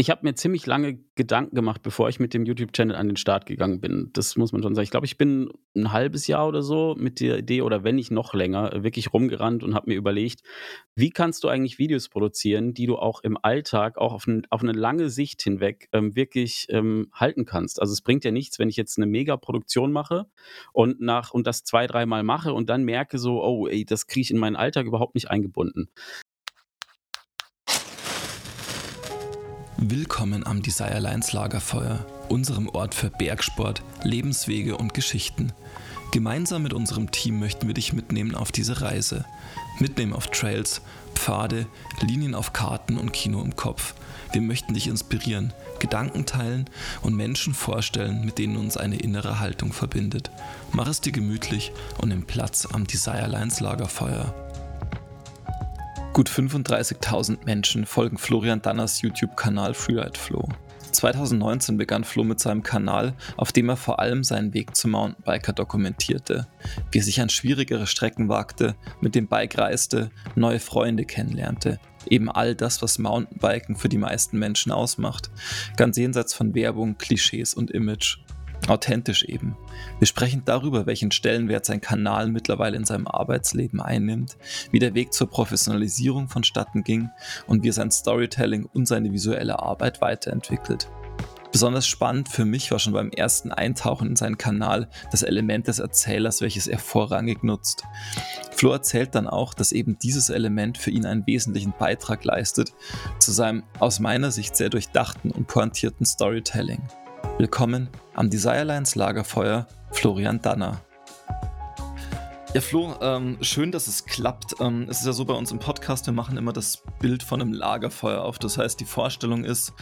ich habe mir ziemlich lange Gedanken gemacht, bevor ich mit dem YouTube-Channel an den Start gegangen bin. Das muss man schon sagen. Ich glaube, ich bin ein halbes Jahr oder so mit der Idee oder wenn nicht noch länger wirklich rumgerannt und habe mir überlegt, wie kannst du eigentlich Videos produzieren, die du auch im Alltag, auch auf, ein, auf eine lange Sicht hinweg ähm, wirklich ähm, halten kannst. Also es bringt ja nichts, wenn ich jetzt eine Mega-Produktion mache und nach und das zwei, dreimal mache und dann merke so, oh, ey, das kriege ich in meinen Alltag überhaupt nicht eingebunden. Willkommen am Desire Lines Lagerfeuer, unserem Ort für Bergsport, Lebenswege und Geschichten. Gemeinsam mit unserem Team möchten wir dich mitnehmen auf diese Reise. Mitnehmen auf Trails, Pfade, Linien auf Karten und Kino im Kopf. Wir möchten dich inspirieren, Gedanken teilen und Menschen vorstellen, mit denen uns eine innere Haltung verbindet. Mach es dir gemütlich und nimm Platz am Desire Lines Lagerfeuer. Gut 35.000 Menschen folgen Florian Danners YouTube-Kanal Freeride Flow. 2019 begann Flo mit seinem Kanal, auf dem er vor allem seinen Weg zum Mountainbiker dokumentierte, wie er sich an schwierigere Strecken wagte, mit dem Bike reiste, neue Freunde kennenlernte, eben all das, was Mountainbiken für die meisten Menschen ausmacht, ganz jenseits von Werbung, Klischees und Image. Authentisch eben. Wir sprechen darüber, welchen Stellenwert sein Kanal mittlerweile in seinem Arbeitsleben einnimmt, wie der Weg zur Professionalisierung vonstatten ging und wie er sein Storytelling und seine visuelle Arbeit weiterentwickelt. Besonders spannend für mich war schon beim ersten Eintauchen in seinen Kanal das Element des Erzählers, welches er vorrangig nutzt. Flo erzählt dann auch, dass eben dieses Element für ihn einen wesentlichen Beitrag leistet zu seinem aus meiner Sicht sehr durchdachten und pointierten Storytelling. Willkommen am Desirelines Lagerfeuer, Florian Danner. Ja, Flo, ähm, schön, dass es klappt. Ähm, es ist ja so bei uns im Podcast, wir machen immer das Bild von einem Lagerfeuer auf. Das heißt, die Vorstellung ist,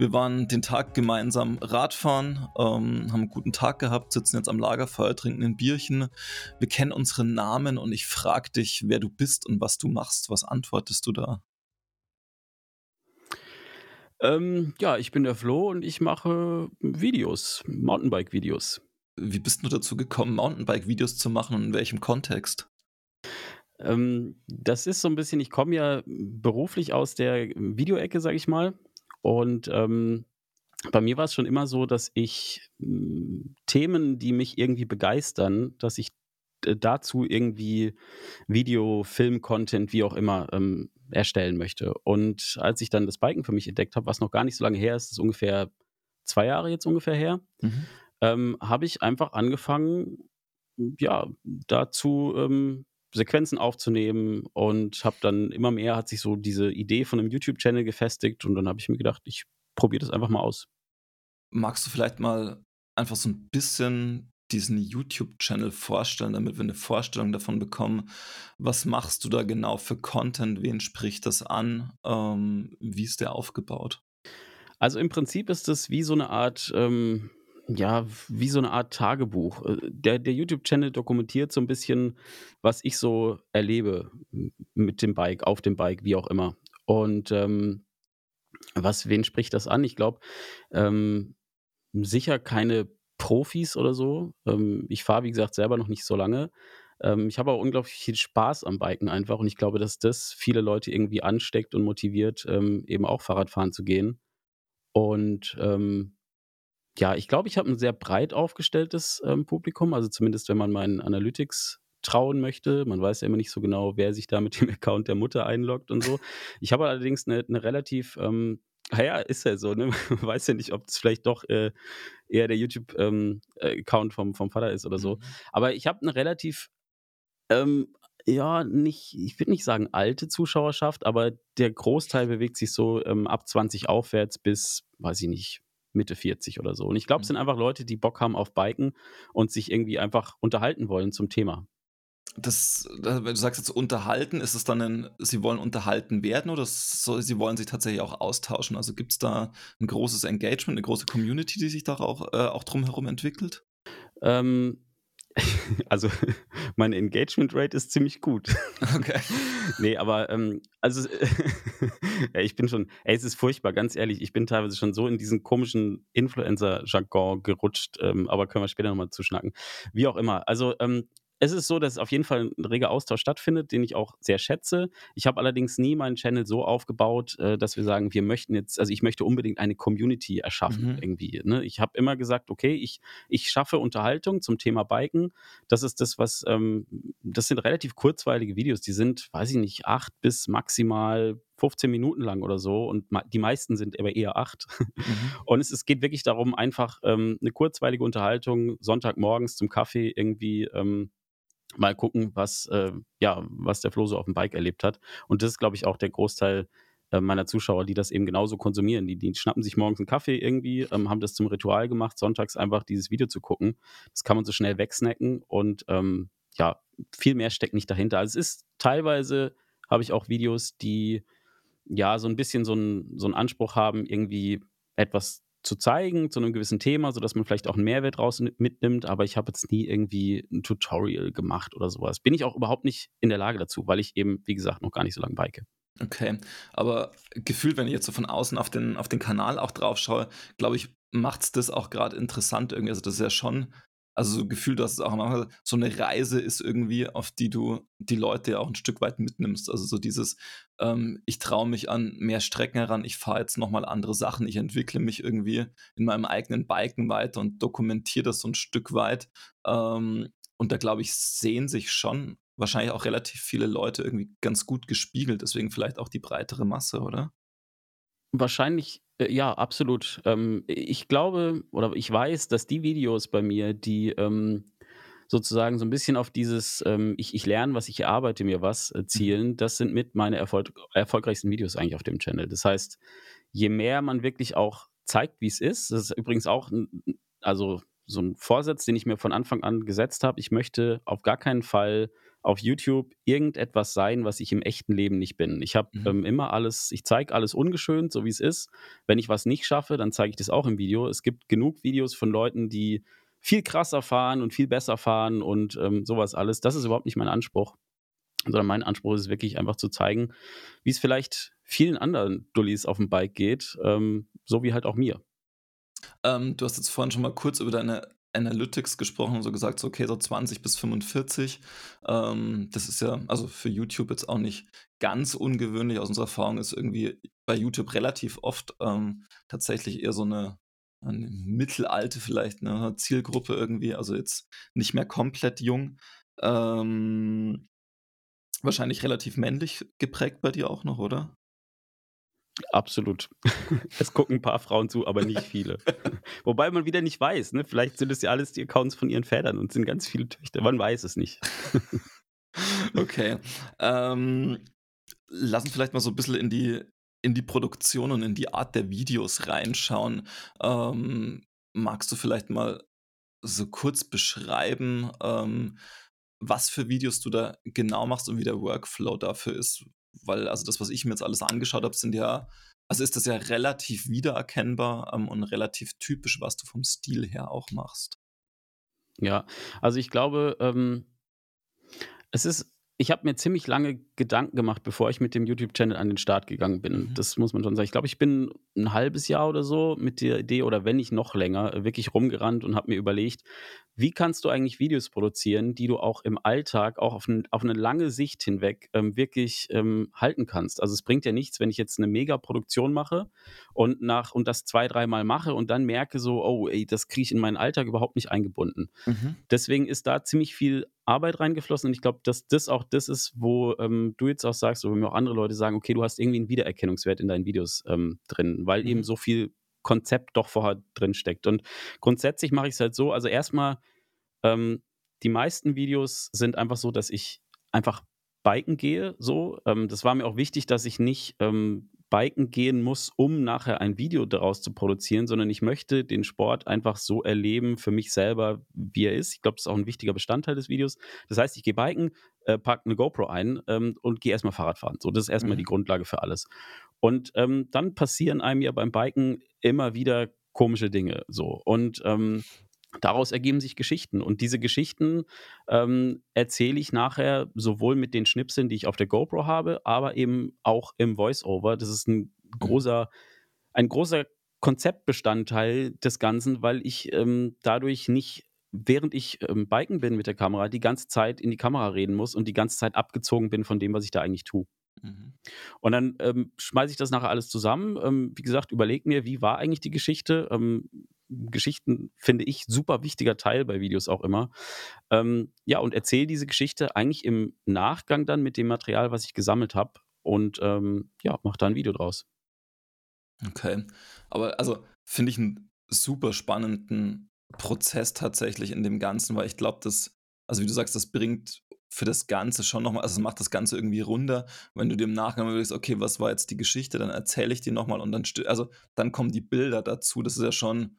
wir waren den Tag gemeinsam Radfahren, ähm, haben einen guten Tag gehabt, sitzen jetzt am Lagerfeuer, trinken ein Bierchen. Wir kennen unsere Namen und ich frage dich, wer du bist und was du machst. Was antwortest du da? Ähm, ja, ich bin der Flo und ich mache Videos, Mountainbike-Videos. Wie bist du dazu gekommen, Mountainbike-Videos zu machen und in welchem Kontext? Ähm, das ist so ein bisschen, ich komme ja beruflich aus der Videoecke, sage ich mal. Und ähm, bei mir war es schon immer so, dass ich hm, Themen, die mich irgendwie begeistern, dass ich dazu irgendwie Video, Film, Content, wie auch immer, ähm, erstellen möchte. Und als ich dann das Biken für mich entdeckt habe, was noch gar nicht so lange her ist, ist ungefähr zwei Jahre jetzt ungefähr her, mhm. ähm, habe ich einfach angefangen, ja, dazu ähm, Sequenzen aufzunehmen und habe dann immer mehr hat sich so diese Idee von einem YouTube-Channel gefestigt und dann habe ich mir gedacht, ich probiere das einfach mal aus. Magst du vielleicht mal einfach so ein bisschen diesen YouTube-Channel vorstellen, damit wir eine Vorstellung davon bekommen, was machst du da genau für Content, wen spricht das an, ähm, wie ist der aufgebaut? Also im Prinzip ist es wie so eine Art, ähm, ja, wie so eine Art Tagebuch. Äh, der, der YouTube-Channel dokumentiert so ein bisschen, was ich so erlebe mit dem Bike, auf dem Bike, wie auch immer. Und ähm, was, wen spricht das an? Ich glaube, ähm, sicher keine Profis oder so. Ähm, ich fahre, wie gesagt, selber noch nicht so lange. Ähm, ich habe auch unglaublich viel Spaß am Biken einfach und ich glaube, dass das viele Leute irgendwie ansteckt und motiviert, ähm, eben auch Fahrradfahren zu gehen. Und ähm, ja, ich glaube, ich habe ein sehr breit aufgestelltes ähm, Publikum, also zumindest wenn man meinen Analytics trauen möchte. Man weiß ja immer nicht so genau, wer sich da mit dem Account der Mutter einloggt und so. Ich habe allerdings eine, eine relativ ähm, Ah ja, ist ja so, ne? Man weiß ja nicht, ob es vielleicht doch äh, eher der YouTube-Account ähm, vom, vom Vater ist oder so. Mhm. Aber ich habe eine relativ, ähm, ja, nicht, ich würde nicht sagen alte Zuschauerschaft, aber der Großteil bewegt sich so ähm, ab 20 aufwärts bis, weiß ich nicht, Mitte 40 oder so. Und ich glaube, es mhm. sind einfach Leute, die Bock haben auf Biken und sich irgendwie einfach unterhalten wollen zum Thema das, wenn du sagst jetzt unterhalten, ist es dann ein, sie wollen unterhalten werden oder so, sie wollen sich tatsächlich auch austauschen? Also gibt es da ein großes Engagement, eine große Community, die sich da auch, äh, auch drumherum entwickelt? Ähm, also meine Engagement Rate ist ziemlich gut. Okay. nee, aber ähm, also ja, ich bin schon, ey, es ist furchtbar, ganz ehrlich, ich bin teilweise schon so in diesen komischen Influencer-Jargon gerutscht, ähm, aber können wir später nochmal zuschnacken. Wie auch immer. Also ähm, es ist so, dass auf jeden Fall ein reger Austausch stattfindet, den ich auch sehr schätze. Ich habe allerdings nie meinen Channel so aufgebaut, äh, dass wir sagen, wir möchten jetzt, also ich möchte unbedingt eine Community erschaffen Mhm. irgendwie. Ne? Ich habe immer gesagt, okay, ich, ich schaffe Unterhaltung zum Thema Biken. Das ist das, was, ähm, das sind relativ kurzweilige Videos. Die sind, weiß ich nicht, acht bis maximal 15 Minuten lang oder so und die meisten sind aber eher acht. Mhm. Und es, es geht wirklich darum, einfach ähm, eine kurzweilige Unterhaltung Sonntagmorgens zum Kaffee irgendwie ähm, mal gucken, was, äh, ja, was der Flo so auf dem Bike erlebt hat. Und das ist, glaube ich, auch der Großteil äh, meiner Zuschauer, die das eben genauso konsumieren. Die, die schnappen sich morgens einen Kaffee irgendwie, ähm, haben das zum Ritual gemacht, sonntags einfach dieses Video zu gucken. Das kann man so schnell wegsnacken und ähm, ja, viel mehr steckt nicht dahinter. Also es ist teilweise, habe ich auch Videos, die ja so ein bisschen so einen so einen Anspruch haben, irgendwie etwas zu zeigen zu einem gewissen Thema, sodass man vielleicht auch einen Mehrwert raus mitnimmt, aber ich habe jetzt nie irgendwie ein Tutorial gemacht oder sowas. Bin ich auch überhaupt nicht in der Lage dazu, weil ich eben, wie gesagt, noch gar nicht so lange bike. Okay, aber gefühlt, wenn ich jetzt so von außen auf den auf den Kanal auch drauf schaue, glaube ich, macht's das auch gerade interessant irgendwie. Also, das ist ja schon also, so gefühlt, du hast es auch gesagt, so eine Reise ist irgendwie, auf die du die Leute ja auch ein Stück weit mitnimmst. Also, so dieses, ähm: „Ich traue mich an mehr Strecken heran, ich fahre jetzt noch mal andere Sachen, ich entwickle mich irgendwie in meinem eigenen Biken weiter und dokumentiere das so ein Stück weit.“ Ähm, und da glaube ich, sehen sich schon wahrscheinlich auch relativ viele Leute irgendwie ganz gut gespiegelt, deswegen vielleicht auch die breitere Masse, oder? Wahrscheinlich, äh, ja, absolut. Ähm, ich glaube oder ich weiß, dass die Videos bei mir, die, ähm, sozusagen so ein bisschen auf dieses, ähm, ich ich lerne was, ich erarbeite mir was, äh, Mhm. zielen, das sind mit meine erfolg erfolgreichsten Videos eigentlich auf dem Channel. Das heißt, je mehr man wirklich auch zeigt, wie es ist das ist übrigens auch 'n 'n also, so ein Vorsatz, den ich mir von Anfang an gesetzt habe. Ich möchte auf gar keinen Fall auf YouTube irgendetwas sein, was ich im echten Leben nicht bin. Ich habe, Mhm. ähm, immer alles ich zeige alles ungeschönt, so wie es ist. Wenn ich was nicht schaffe, dann zeige ich das auch im Video. Es gibt genug Videos von Leuten, die viel krasser fahren und viel besser fahren und, ähm, so alles. Das ist überhaupt nicht mein Anspruch, sondern mein Anspruch ist wirklich einfach zu zeigen, wie es vielleicht vielen anderen Dullis auf dem Bike geht, ähm, so wie halt auch mir. Ähm, du hast jetzt vorhin schon mal kurz über deine Analytics gesprochen und so gesagt, so okay, so 20 bis 45. Ähm, das ist ja also für YouTube jetzt auch nicht ganz ungewöhnlich. Aus unserer Erfahrung ist irgendwie bei YouTube relativ oft ähm, tatsächlich eher so eine, eine mittelalte vielleicht eine Zielgruppe irgendwie, also jetzt nicht mehr komplett jung. Ähm, wahrscheinlich relativ männlich geprägt bei dir auch noch, oder? Absolut. Es gucken ein paar Frauen zu, aber nicht viele. Wobei man wieder nicht weiß, ne? Vielleicht sind es ja alles die Accounts von ihren Vätern und sind ganz viele Töchter. Man weiß es nicht. Okay. Ähm, lass uns vielleicht mal so ein bisschen in die in die Produktion und in die Art der Videos reinschauen. Ähm, magst du vielleicht mal so kurz beschreiben, ähm, was für Videos du da genau machst und wie der Workflow dafür ist? Weil also das, was ich mir jetzt alles angeschaut habe, sind ja also ist das ja relativ wiedererkennbar, ähm, und relativ typisch, was du vom Stil her auch machst. Ja, also ich glaube, ähm Es ist ich habe mir ziemlich lange Gedanken gemacht, bevor ich mit dem YouTube-Channel an den Start gegangen bin. Mhm. Das muss man schon sagen. Ich glaube, ich bin ein halbes Jahr oder so mit der Idee oder wenn nicht noch länger, äh, wirklich rumgerannt und habe mir überlegt: „Wie kannst du eigentlich Videos produzieren, die du auch im Alltag, auch auf 'n auf 'ne lange Sicht hinweg, ähm, wirklich, ähm, halten kannst?“ Also, es bringt ja nichts, wenn ich jetzt eine Mega-Produktion mache und nach und das zwei dreimal mache und dann merke so: „Oh, ey, das kriege ich in meinen Alltag überhaupt nicht eingebunden.“ Mhm. Deswegen ist da ziemlich viel Arbeit reingeflossen und ich glaube, dass das auch das ist, wo, ähm, du jetzt auch sagst oder wo mir auch andere Leute sagen: „Okay, du hast irgendwie 'n Wiedererkennungswert in deinen Videos, ähm, drin“, weil eben Mhm. so viel Konzept doch vorher drin steckt. Und grundsätzlich mache ich's halt so also erstmal ähm, die meisten Videos sind einfach so, dass ich einfach biken gehe so. Ähm, das war mir auch wichtig, dass ich nicht, ähm, biken gehen muss, um nachher ein Video daraus zu produzieren, sondern ich möchte den Sport einfach so erleben für mich selber, wie er ist. Ich glaube, das ist auch ein wichtiger Bestandteil des Videos. Das heißt, ich gehe biken, äh, packe 'ne GoPro ein, ähm, und gehe erst mal Fahrrad fahren. So, das ist erst mal die Mhm. Grundlage für alles. Und, ähm, dann passieren einem ja beim Biken immer wieder komische Dinge so. Und, ähm, daraus ergeben sich Geschichten. Und diese Geschichten, ähm, erzähle ich nachher sowohl mit den Schnipseln, die ich auf der GoPro habe, aber eben auch im Voice-Over. Das ist ein Mhm. großer ein großer Konzeptbestandteil des Ganzen, weil ich, ähm, dadurch nicht während ich ähm, biken bin mit der Kamera, die ganze Zeit in die Kamera reden muss und die ganze Zeit abgezogen bin von dem, was ich da eigentlich tue. Mhm. Und dann ähm, schmeiße ich das nachher alles zusammen. Ähm, wie gesagt, überlege mir, wie war eigentlich die Geschichte. Ähm, Geschichten finde ich super wichtiger Teil bei Videos auch immer. Ähm, ja, und erzähle diese Geschichte eigentlich im Nachgang dann mit dem Material, was ich gesammelt habe. Und ähm, ja, mache da ein Video draus. Okay. Aber also finde ich einen super spannenden Prozess tatsächlich in dem Ganzen, weil ich glaube, dass, also wie du sagst, das bringt für das Ganze schon nochmal, also es macht das Ganze irgendwie runder. Wenn du dir im Nachgang überlegst, okay, was war jetzt die Geschichte, dann erzähle ich dir nochmal und dann, also dann kommen die Bilder dazu. Das ist ja schon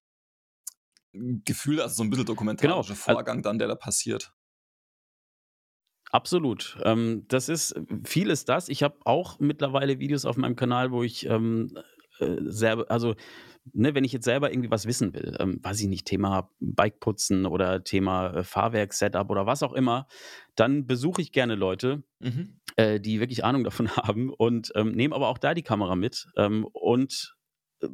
Gefühl, also so ein bisschen genau, dokumentarischer genau. Vorgang dann, der da passiert. Absolut. Ähm, das ist, viel ist das. Ich habe auch mittlerweile Videos auf meinem Kanal, wo ich ähm, äh, sehr, also ne, wenn ich jetzt selber irgendwie was wissen will, ähm, weiß ich nicht, Thema Bikeputzen oder Thema äh, Fahrwerk-Setup oder was auch immer, dann besuche ich gerne Leute, mhm. äh, die wirklich Ahnung davon haben und ähm, nehme aber auch da die Kamera mit ähm, und äh,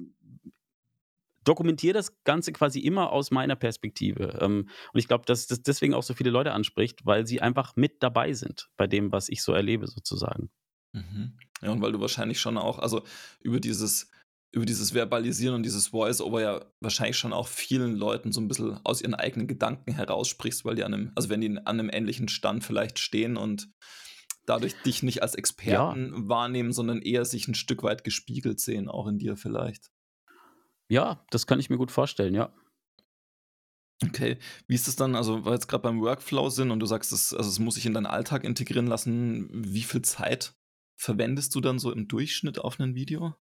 dokumentiere das Ganze quasi immer aus meiner Perspektive. Ähm, und ich glaube, dass das deswegen auch so viele Leute anspricht, weil sie einfach mit dabei sind bei dem, was ich so erlebe, sozusagen. Mhm. Ja, und weil du wahrscheinlich schon auch, also über dieses über dieses Verbalisieren und dieses Voice-Over ja wahrscheinlich schon auch vielen Leuten so ein bisschen aus ihren eigenen Gedanken heraussprichst, weil die an einem, also wenn die an einem ähnlichen Stand vielleicht stehen und dadurch dich nicht als Experten ja. wahrnehmen, sondern eher sich ein Stück weit gespiegelt sehen, auch in dir vielleicht. Ja, das kann ich mir gut vorstellen, ja. Okay, wie ist es dann, also weil wir jetzt gerade beim Workflow sind und du sagst, das, also es muss sich in deinen Alltag integrieren lassen, wie viel Zeit verwendest du dann so im Durchschnitt auf ein Video?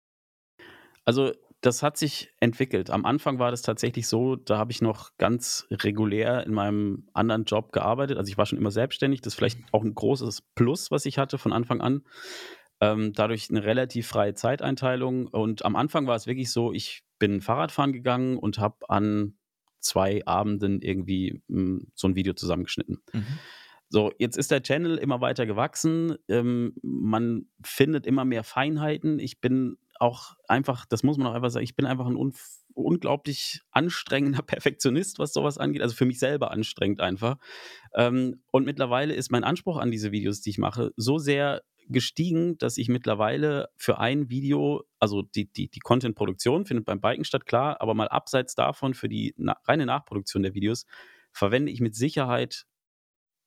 Also, das hat sich entwickelt. Am Anfang war das tatsächlich so, da habe ich noch ganz regulär in meinem anderen Job gearbeitet. Also, ich war schon immer selbstständig. Das ist vielleicht auch ein großes Plus, was ich hatte von Anfang an. Ähm, dadurch eine relativ freie Zeiteinteilung. Und am Anfang war es wirklich so, ich bin Fahrradfahren gegangen und habe an zwei Abenden irgendwie hm, so ein Video zusammengeschnitten. Mhm. So, jetzt ist der Channel immer weiter gewachsen. Ähm, man findet immer mehr Feinheiten. Ich bin auch einfach, das muss man auch einfach sagen, ich bin einfach ein un unglaublich anstrengender Perfektionist, was sowas angeht. Also für mich selber anstrengend einfach. Ähm, und mittlerweile ist mein Anspruch an diese Videos, die ich mache, so sehr gestiegen, dass ich mittlerweile für ein Video, also die, die, die Content-Produktion findet beim Biken statt, klar, aber mal abseits davon für die na reine Nachproduktion der Videos verwende ich mit Sicherheit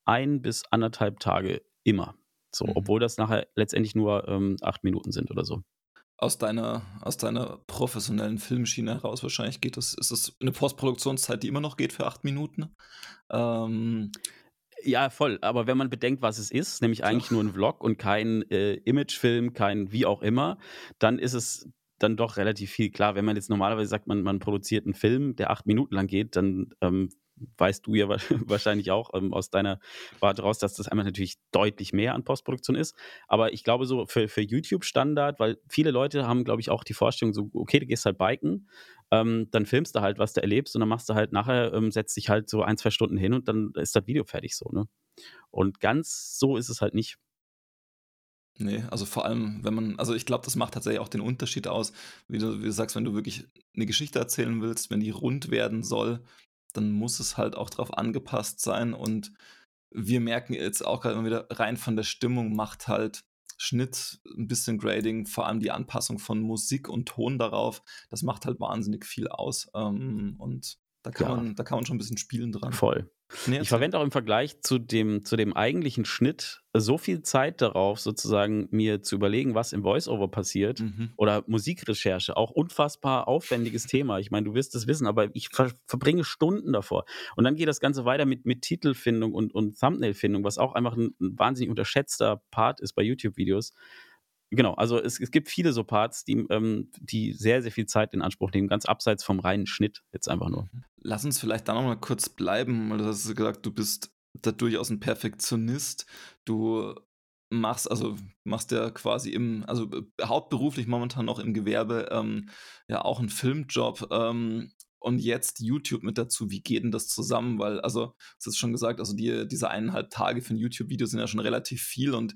ein bis anderthalb Tage immer. So, mhm. obwohl das nachher letztendlich nur ähm, acht Minuten sind oder so aus deiner, aus deiner professionellen Filmschiene heraus wahrscheinlich geht es, ist es eine Postproduktionszeit, die immer noch geht für acht Minuten. Ähm, ja, voll. Aber wenn man bedenkt, was es ist, nämlich eigentlich nur ein Vlog und kein äh, Imagefilm, kein wie auch immer, dann ist es dann doch relativ viel. Klar, wenn man jetzt normalerweise sagt, man, man produziert einen Film, der acht Minuten lang geht, dann ähm, weißt du ja wahrscheinlich auch ähm, aus deiner Warte raus, dass das einmal natürlich deutlich mehr an Postproduktion ist. Aber ich glaube, so für, für YouTube-Standard, weil viele Leute haben, glaube ich, auch die Vorstellung, so, okay, du gehst halt biken, ähm, dann filmst du halt, was du erlebst und dann machst du halt nachher, ähm, setzt dich halt so ein, zwei Stunden hin und dann ist das Video fertig so, ne? Und ganz so ist es halt nicht. Nee, also vor allem, wenn man, also ich glaube, das macht tatsächlich auch den Unterschied aus, wie du, wie du sagst, wenn du wirklich eine Geschichte erzählen willst, wenn die rund werden soll, dann muss es halt auch darauf angepasst sein. Und wir merken jetzt auch gerade immer wieder, rein von der Stimmung macht halt Schnitt, ein bisschen Grading, vor allem die Anpassung von Musik und Ton darauf, das macht halt wahnsinnig viel aus. Ähm, und da kann, ja. man, da kann man schon ein bisschen spielen dran. Voll. Nee, ich verwende auch im Vergleich zu dem, zu dem eigentlichen Schnitt so viel Zeit darauf, sozusagen mir zu überlegen, was im Voiceover passiert mhm. oder Musikrecherche, auch unfassbar aufwendiges Thema. Ich meine, du wirst es wissen, aber ich ver verbringe Stunden davor. Und dann geht das Ganze weiter mit, mit Titelfindung und, und Thumbnailfindung, was auch einfach ein, ein wahnsinnig unterschätzter Part ist bei YouTube-Videos. Genau, also es, es gibt viele so Parts, die, ähm, die sehr, sehr viel Zeit in Anspruch nehmen, ganz abseits vom reinen Schnitt jetzt einfach nur. Mhm. Lass uns vielleicht da nochmal kurz bleiben, weil du hast gesagt, du bist da durchaus ein Perfektionist. Du machst, also machst ja quasi im, also hauptberuflich momentan noch im Gewerbe, ähm, ja auch einen Filmjob. Ähm, und jetzt YouTube mit dazu. Wie geht denn das zusammen? Weil, also, du hast schon gesagt, also die, diese eineinhalb Tage für ein YouTube-Video sind ja schon relativ viel und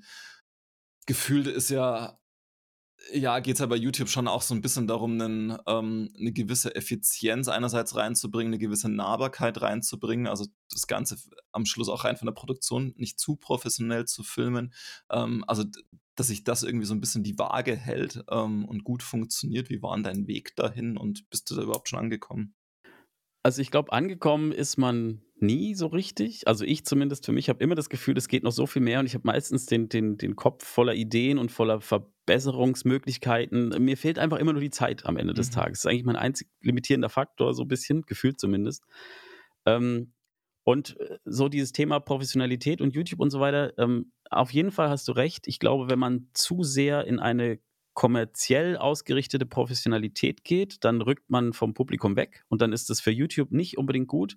gefühlt ist ja ja, geht es ja bei YouTube schon auch so ein bisschen darum, 'nen ähm, 'ne gewisse Effizienz einerseits reinzubringen, eine gewisse Nahbarkeit reinzubringen, also das Ganze am Schluss auch rein von der Produktion nicht zu professionell zu filmen. Ähm, also, dass sich das irgendwie so ein bisschen die Waage hält, ähm, und gut funktioniert. Wie war 'n dein Weg dahin und bist du da überhaupt schon angekommen? Also, ich glaube, angekommen ist man nie so richtig. Also, ich zumindest für mich habe immer das Gefühl, es geht noch so viel mehr und ich habe meistens den den den Kopf voller Ideen und voller Verbesserungsmöglichkeiten. Mir fehlt einfach immer nur die Zeit am Ende des Mhm. Tages. Das ist eigentlich mein einzig limitierender Faktor, so ein bisschen, gefühlt zumindest. Ähm, und, äh, so dieses Thema Professionalität und YouTube und so weiter, ähm, auf jeden Fall hast du recht. Ich glaube, wenn man zu sehr in eine kommerziell ausgerichtete Professionalität geht, dann rückt man vom Publikum weg und dann ist das für YouTube nicht unbedingt gut.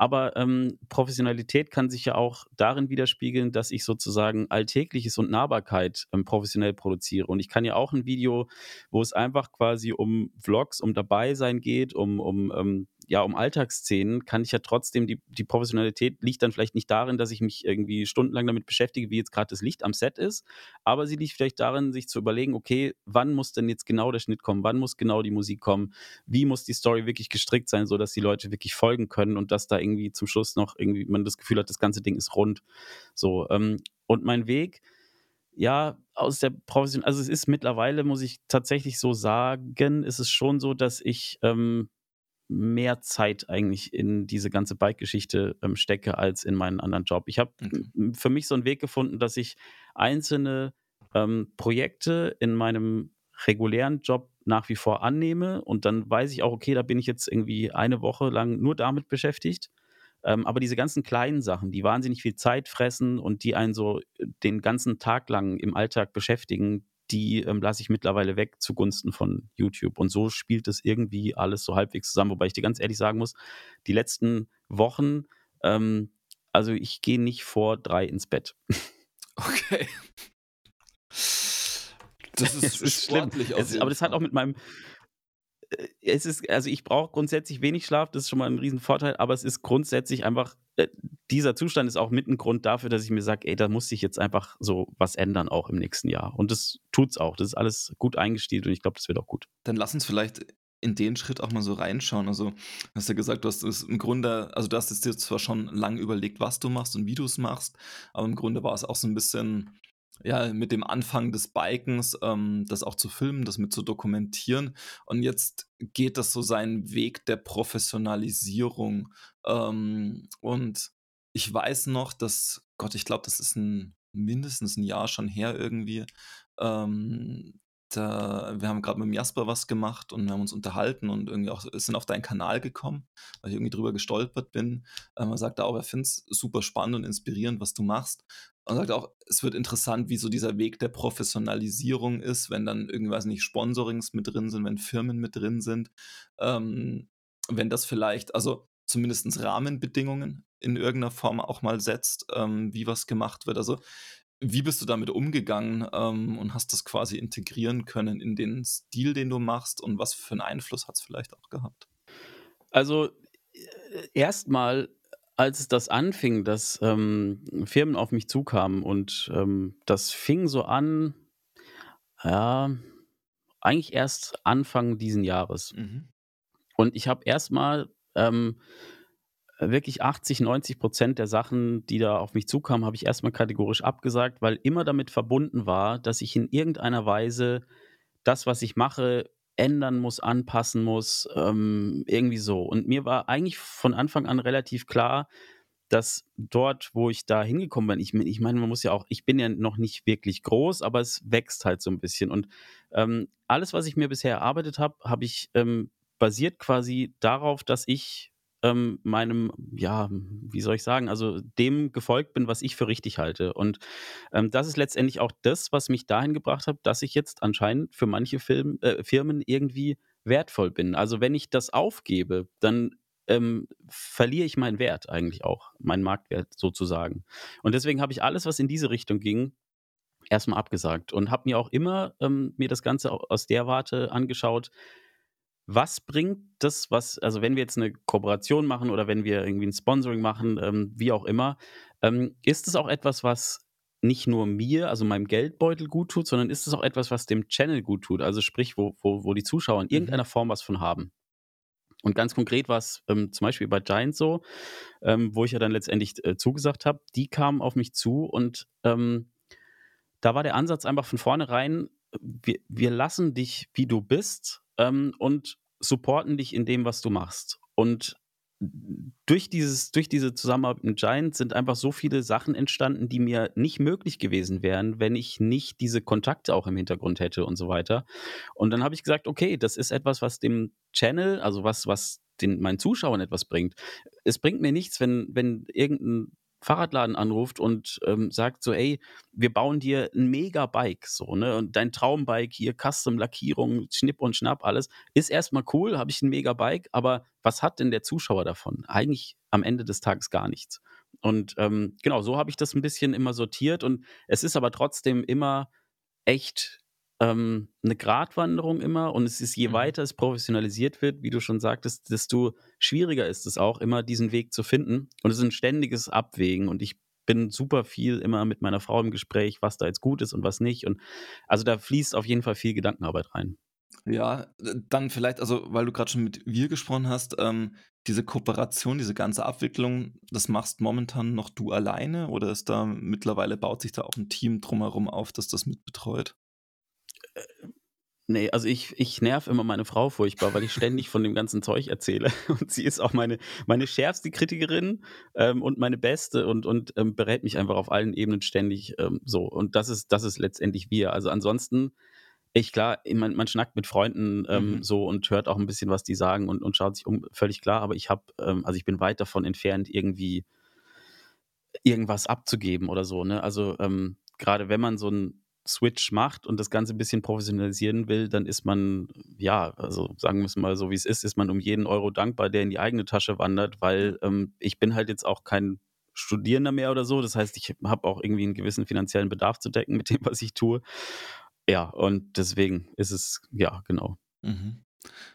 Aber, ähm, Professionalität kann sich ja auch darin widerspiegeln, dass ich sozusagen Alltägliches und Nahbarkeit, ähm, professionell produziere. Und ich kann ja auch ein Video, wo es einfach quasi um Vlogs, um Dabeisein geht, um um, ähm ja, um Alltagsszenen, kann ich ja trotzdem die die Professionalität liegt dann vielleicht nicht darin, dass ich mich irgendwie stundenlang damit beschäftige, wie jetzt gerade das Licht am Set ist, aber sie liegt vielleicht darin, sich zu überlegen: „Okay, wann muss denn jetzt genau der Schnitt kommen? Wann muss genau die Musik kommen? Wie muss die Story wirklich gestrickt sein, sodass die Leute wirklich folgen können und dass da irgendwie zum Schluss noch irgendwie man das Gefühl hat, das ganze Ding ist rund. So, ähm, und mein Weg, ja, aus der Profession also, es ist mittlerweile, muss ich tatsächlich so sagen, ist es schon so, dass ich, ähm, mehr Zeit eigentlich in diese ganze Bike-Geschichte, ähm, stecke als in meinen anderen Job. Ich habe Okay. für mich so einen Weg gefunden, dass ich einzelne, ähm, Projekte in meinem regulären Job nach wie vor annehme und dann weiß ich auch, okay, da bin ich jetzt irgendwie eine Woche lang nur damit beschäftigt. Ähm, aber diese ganzen kleinen Sachen, die wahnsinnig viel Zeit fressen und die einen so äh, den ganzen Tag lang im Alltag beschäftigen, die, ähm, lasse ich mittlerweile weg zugunsten von YouTube. Und so spielt es irgendwie alles so halbwegs zusammen. Wobei ich dir ganz ehrlich sagen muss, die letzten Wochen, ähm, also ich gehe nicht vor 3 ins Bett. Okay. Das ist Es ist schlimm. Es aber das hat auch mit meinem es ist also ich brauche grundsätzlich wenig Schlaf, das ist schon mal ein Riesenvorteil, aber es ist grundsätzlich einfach äh, dieser Zustand ist auch mit 'n Grund dafür, dass ich mir sage: „Ey, da muss sich jetzt einfach so was ändern auch im nächsten Jahr.“ Und das tut's auch. Das ist alles gut eingestielt und ich glaube, das wird auch gut. Dann lass uns vielleicht in den Schritt auch mal so reinschauen. Also, hast ja gesagt, du hast es im Grunde also, du hast es dir zwar schon lang überlegt, was du machst und wie du es machst, aber im Grunde war es auch so ein bisschen, ja, mit dem Anfang des Bikens, ähm, das auch zu filmen, das mit zu dokumentieren. Und jetzt geht das so seinen Weg der Professionalisierung. Ähm, und ich weiß noch, dass Gott, ich glaube, das ist 'n mindestens ein Jahr schon her irgendwie, ähm, da wir haben gerade mit Jasper was gemacht und wir haben uns unterhalten und irgendwie auch sind auf deinen Kanal gekommen, weil ich irgendwie drüber gestolpert bin. Ähm, er sagte auch, er findet es super spannend und inspirierend, was du machst. Und sagt auch, es wird interessant, wie so dieser Weg der Professionalisierung ist, wenn dann irgendwas nicht Sponsorings mit drin sind, wenn Firmen mit drin sind. Ähm, wenn das vielleicht, also zumindest Rahmenbedingungen in irgendeiner Form auch mal setzt, ähm, wie was gemacht wird. Also wie bist du damit umgegangen, ähm, und hast das quasi integrieren können in den Stil, den du machst und was für 'n Einfluss hat's vielleicht auch gehabt? Also, äh, erst als das anfing, dass, ähm, Firmen auf mich zukamen und, ähm, das fing so an, ja, eigentlich erst Anfang diesen Jahres. Mhm. Und ich habe erst mal, ähm, wirklich 80, 90% der Sachen, die da auf mich zukamen, habe ich erst mal kategorisch abgesagt, weil immer damit verbunden war, dass ich in irgendeiner Weise das, was ich mache, ändern muss, anpassen muss, ähm, irgendwie so. Und mir war eigentlich von Anfang an relativ klar, dass dort, wo ich da hingekommen bin ich ich meine, man muss ja auch ich bin ja noch nicht wirklich groß, aber es wächst halt so ein bisschen. Und, ähm, alles, was ich mir bisher erarbeitet habe, habe ich, ähm, basiert quasi darauf, dass ich, ähm, meinem ja, wie soll ich sagen, also dem gefolgt bin, was ich für richtig halte. Und, ähm, das ist letztendlich auch das, was mich dahin gebracht hat, dass ich jetzt anscheinend für manche Film äh, Firmen irgendwie wertvoll bin. Also, wenn ich das aufgebe, dann, ähm, verliere ich meinen Wert eigentlich auch, meinen Marktwert sozusagen. Und deswegen habe ich alles, was in diese Richtung ging, erst mal abgesagt und habe mir auch immer, ähm, mir das Ganze au aus der Warte angeschaut, was bringt das, was also, wenn wir jetzt eine Kooperation machen oder wenn wir irgendwie ein Sponsoring machen, ähm, wie auch immer, ähm, ist es auch etwas, was nicht nur mir, also meinem Geldbeutel gut tut, sondern ist es auch etwas, was dem Channel gut tut? Also sprich, wo, wo, wo die Zuschauer in Mhm. irgendeiner Form was von haben. Und ganz konkret war es ähm, zum Beispiel bei Giant so, ähm, wo ich ja dann letztendlich äh, zugesagt habe, die kamen auf mich zu und ähm, da war der Ansatz einfach von vornherein, wir, wir lassen dich, wie du bist ähm, und supporten dich in dem, was du machst. Und durch, dieses, durch diese Zusammenarbeit mit Giant sind einfach so viele Sachen entstanden, die mir nicht möglich gewesen wären, wenn ich nicht diese Kontakte auch im Hintergrund hätte und so weiter. Und dann habe ich gesagt, okay, das ist etwas, was dem Channel, also was, was den, meinen Zuschauern etwas bringt. Es bringt mir nichts, wenn, wenn irgendein Fahrradladen anruft und ähm, sagt so, ey, wir bauen dir ein Mega-Bike, so, ne? Und dein Traumbike hier, Custom-Lackierung, Schnipp und Schnapp, alles, ist erstmal cool, habe ich ein Mega-Bike, aber was hat denn der Zuschauer davon? Eigentlich am Ende des Tages gar nichts. Und ähm, genau, so habe ich das ein bisschen immer sortiert und es ist aber trotzdem immer echt ähm, eine Gratwanderung immer und es ist, je Mhm. weiter es professionalisiert wird, wie du schon sagtest, desto schwieriger ist es auch, immer diesen Weg zu finden. Und es ist ein ständiges Abwägen und ich bin super viel immer mit meiner Frau im Gespräch, was da jetzt gut ist und was nicht. Und also da fließt auf jeden Fall viel Gedankenarbeit rein. Ja, dann vielleicht, also weil du gerade schon mit wir gesprochen hast, ähm, diese Kooperation, diese ganze Abwicklung, das machst momentan noch du alleine oder ist da mittlerweile baut sich da auch ein Team drumherum auf, das das mitbetreut? Nee, also ich, ich nerv immer meine Frau furchtbar, weil ich ständig von dem ganzen Zeug erzähle. Und sie ist auch meine, meine schärfste Kritikerin ähm, und meine beste und, und ähm, berät mich einfach auf allen Ebenen ständig ähm, so. Und das ist, das ist letztendlich wir. Also ansonsten, ich klar, man, man schnackt mit Freunden ähm, Mhm. so und hört auch ein bisschen, was die sagen und, und schaut sich um, völlig klar, aber ich habe, ähm, also ich bin weit davon entfernt, irgendwie irgendwas abzugeben oder so. Ne? Also ähm, gerade wenn man so einen Switch macht und das Ganze ein bisschen professionalisieren will, dann ist man, ja, also sagen wir es mal so, wie es ist, ist man um jeden Euro dankbar, der in die eigene Tasche wandert, weil ähm, ich bin halt jetzt auch kein Studierender mehr oder so. Das heißt, ich habe auch irgendwie einen gewissen finanziellen Bedarf zu decken mit dem, was ich tue. Ja, und deswegen ist es, ja, genau. Mhm.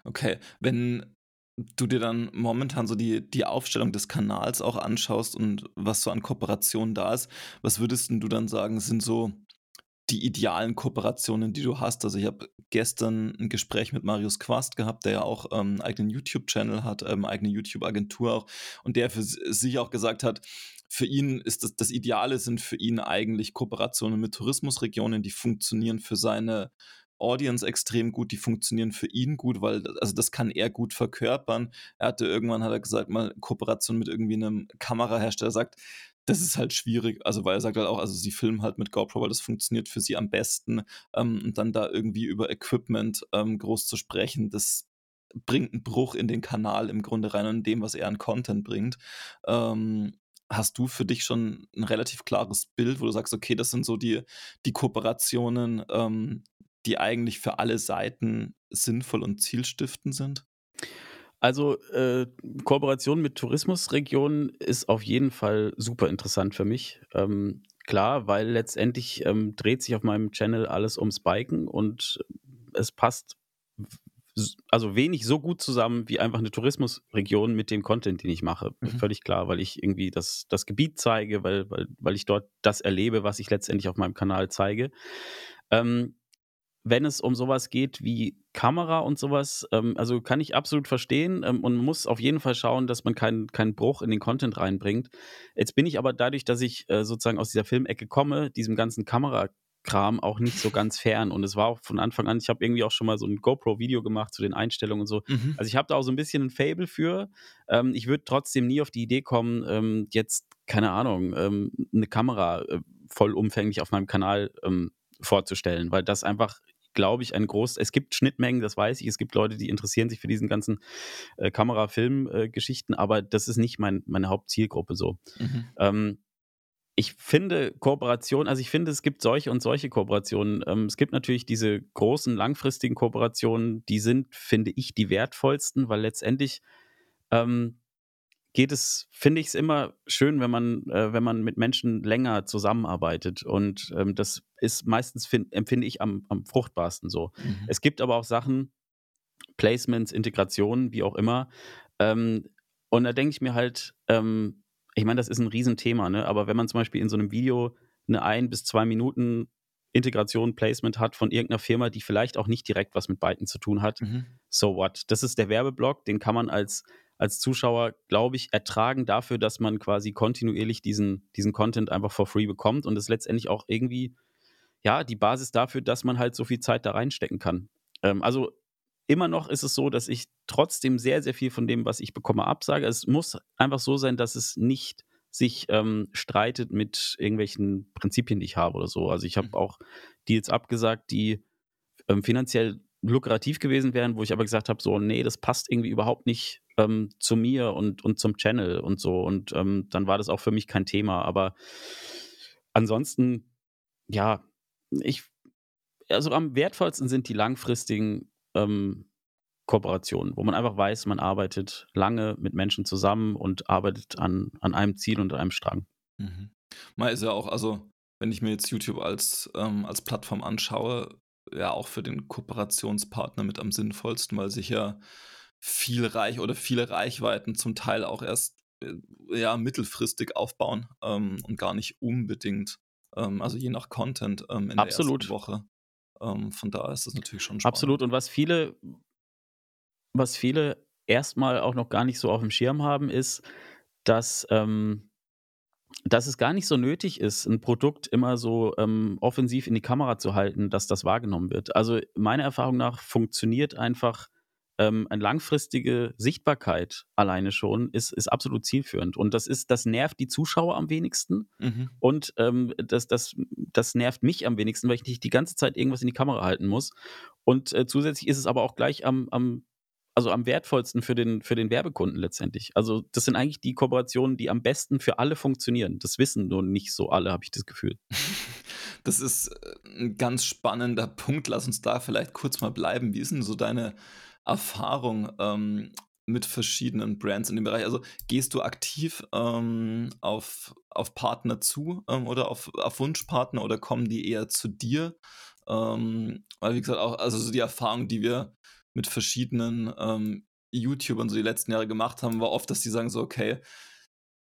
Okay, wenn du dir dann momentan so die, die Aufstellung des Kanals auch anschaust und was so an Kooperationen da ist, was würdest denn du dann sagen, sind so die idealen Kooperationen, die du hast? Also ich habe gestern ein Gespräch mit Marius Quast gehabt, der ja auch ähm, einen eigenen YouTube-Channel hat, ähm, eigene YouTube-Agentur auch, und der für si- sich auch gesagt hat, für ihn ist das, das Ideale sind für ihn eigentlich Kooperationen mit Tourismusregionen, die funktionieren für seine Audience extrem gut, die funktionieren für ihn gut, weil also das kann er gut verkörpern. Er hatte irgendwann, hat er gesagt, mal Kooperation mit irgendwie einem Kamerahersteller sagt, das ist halt schwierig, also weil er sagt halt auch, also sie filmen halt mit GoPro, weil das funktioniert für sie am besten ähm, und dann da irgendwie über Equipment ähm, groß zu sprechen, das bringt einen Bruch in den Kanal im Grunde rein und in dem, was er an Content bringt. Ähm, hast du für dich schon ein relativ klares Bild, wo du sagst, okay, das sind so die, die Kooperationen, ähm, die eigentlich für alle Seiten sinnvoll und zielstiftend sind? Also äh, Kooperation mit Tourismusregionen ist auf jeden Fall super interessant für mich. Ähm, klar, weil letztendlich ähm, dreht sich auf meinem Channel alles ums Biken und es passt also wenig so gut zusammen wie einfach eine Tourismusregion mit dem Content, den ich mache. Mhm. Völlig klar, weil ich irgendwie das, das Gebiet zeige, weil, weil, weil ich dort das erlebe, was ich letztendlich auf meinem Kanal zeige. Ähm, wenn es um sowas geht wie Kamera und sowas, ähm, also kann ich absolut verstehen ähm, und muss auf jeden Fall schauen, dass man keinen keinen Bruch in den Content reinbringt. Jetzt bin ich aber dadurch, dass ich äh, sozusagen aus dieser Filmecke komme, diesem ganzen Kamerakram auch nicht so ganz fern. Und es war auch von Anfang an, ich habe irgendwie auch schon mal so ein GoPro-Video gemacht zu den Einstellungen und so. Mhm. Also ich habe da auch so ein bisschen ein Fable für. Ähm, ich würde trotzdem nie auf die Idee kommen, ähm, jetzt, keine Ahnung, ähm, eine Kamera äh, vollumfänglich auf meinem Kanal ähm, vorzustellen, weil das einfach, glaube ich, ein groß, es gibt Schnittmengen, das weiß ich, es gibt Leute, die interessieren sich für diesen ganzen äh, Kamera-Film-Geschichten, aber das ist nicht mein, meine Hauptzielgruppe so. Mhm. Ähm, ich finde Kooperation, also ich finde, es gibt solche und solche Kooperationen. Ähm, es gibt natürlich diese großen, langfristigen Kooperationen, die sind, finde ich, die wertvollsten, weil letztendlich ähm, geht es, finde ich es immer schön, wenn man, äh, wenn man mit Menschen länger zusammenarbeitet. Und ähm, das ist meistens, find, empfinde ich, am, am fruchtbarsten so. Mhm. Es gibt aber auch Sachen, Placements, Integrationen, wie auch immer. Ähm, und da denke ich mir halt, ähm, ich meine, das ist ein Riesenthema, ne? aber wenn man zum Beispiel in so einem Video eine ein bis zwei Minuten Integration, Placement hat von irgendeiner Firma, die vielleicht auch nicht direkt was mit Byten zu tun hat. Mhm. So what? Das ist der Werbeblock, den kann man als, als Zuschauer, glaube ich, ertragen dafür, dass man quasi kontinuierlich diesen, diesen Content einfach for free bekommt und es letztendlich auch irgendwie, ja, die Basis dafür, dass man halt so viel Zeit da reinstecken kann. Ähm, also immer noch ist es so, dass ich trotzdem sehr, sehr viel von dem, was ich bekomme, absage. Es muss einfach so sein, dass es nicht sich ähm, streitet mit irgendwelchen Prinzipien, die ich habe oder so. Also ich habe mhm. auch Deals abgesagt, die ähm, finanziell lukrativ gewesen wären, wo ich aber gesagt habe, so, nee, das passt irgendwie überhaupt nicht ähm, zu mir und, und zum Channel und so. Und ähm, dann war das auch für mich kein Thema. Aber ansonsten, ja, ich, also am wertvollsten sind die langfristigen ähm, Kooperation, wo man einfach weiß, man arbeitet lange mit Menschen zusammen und arbeitet an, an einem Ziel und an einem Strang. Mhm. Mal ist ja auch, also wenn ich mir jetzt YouTube als, ähm, als Plattform anschaue, ja auch für den Kooperationspartner mit am sinnvollsten, weil sich ja viel Reich oder viele Reichweiten zum Teil auch erst äh, ja mittelfristig aufbauen ähm, und gar nicht unbedingt, also je nach Content ähm, in Absolut. der ersten Woche. Ähm, von da ist das natürlich schon spannend. Absolut. Und was viele, was viele erstmal auch noch gar nicht so auf dem Schirm haben, ist, dass, ähm, dass es gar nicht so nötig ist, ein Produkt immer so ähm, offensiv in die Kamera zu halten, dass das wahrgenommen wird. Also meiner Erfahrung nach funktioniert einfach ähm, eine langfristige Sichtbarkeit alleine schon ist, ist absolut zielführend. Und das ist, das nervt die Zuschauer am wenigsten. Mhm. Und ähm, das, das, das nervt mich am wenigsten, weil ich nicht die ganze Zeit irgendwas in die Kamera halten muss. Und äh, zusätzlich ist es aber auch gleich am, am also am wertvollsten für den, für den Werbekunden letztendlich. Also das sind eigentlich die Kooperationen, die am besten für alle funktionieren. Das wissen nur nicht so alle, habe ich das Gefühl. Das ist äh, ein ganz spannender Punkt. Lass uns da vielleicht kurz mal bleiben. Wie ist denn so deine Erfahrung ähm, mit verschiedenen Brands in dem Bereich? Also gehst du aktiv ähm, auf, auf Partner zu ähm, oder auf, auf Wunschpartner oder kommen die eher zu dir? Ähm, weil, wie gesagt, auch also so die Erfahrung, die wir mit verschiedenen ähm, YouTubern so die letzten Jahre gemacht haben, war oft, dass die sagen so, okay,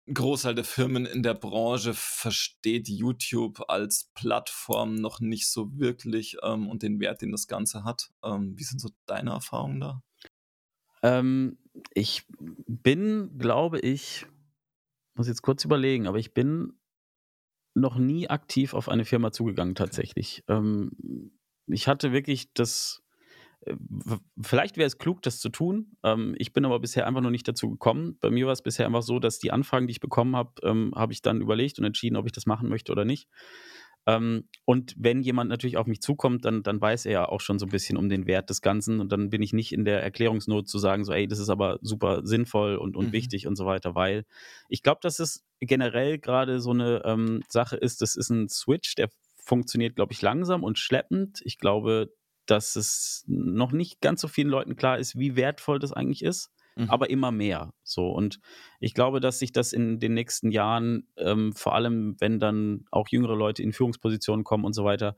ein Großteil der Firmen in der Branche versteht YouTube als Plattform noch nicht so wirklich ähm, und den Wert, den das Ganze hat. Ähm, wie sind so deine Erfahrungen da? Ähm, ich bin, glaube ich, muss jetzt kurz überlegen, aber ich bin noch nie aktiv auf eine Firma zugegangen tatsächlich. Ähm, ich hatte wirklich das Vielleicht wäre es klug, das zu tun. Ähm, ich bin aber bisher einfach noch nicht dazu gekommen. Bei mir war es bisher einfach so, dass die Anfragen, die ich bekommen habe, ähm, habe ich dann überlegt und entschieden, ob ich das machen möchte oder nicht. Ähm, und wenn jemand natürlich auf mich zukommt, dann, dann weiß er ja auch schon so ein bisschen um den Wert des Ganzen. Und dann bin ich nicht in der Erklärungsnot zu sagen, so, ey, das ist aber super sinnvoll und, und mhm. wichtig und so weiter, weil ich glaube, dass es generell gerade so eine ähm, Sache ist, das ist ein Switch, der funktioniert, glaube ich, langsam und schleppend. Ich glaube, dass es noch nicht ganz so vielen Leuten klar ist, wie wertvoll das eigentlich ist, mhm. aber immer mehr. So und ich glaube, dass sich das in den nächsten Jahren, ähm, vor allem wenn dann auch jüngere Leute in Führungspositionen kommen und so weiter,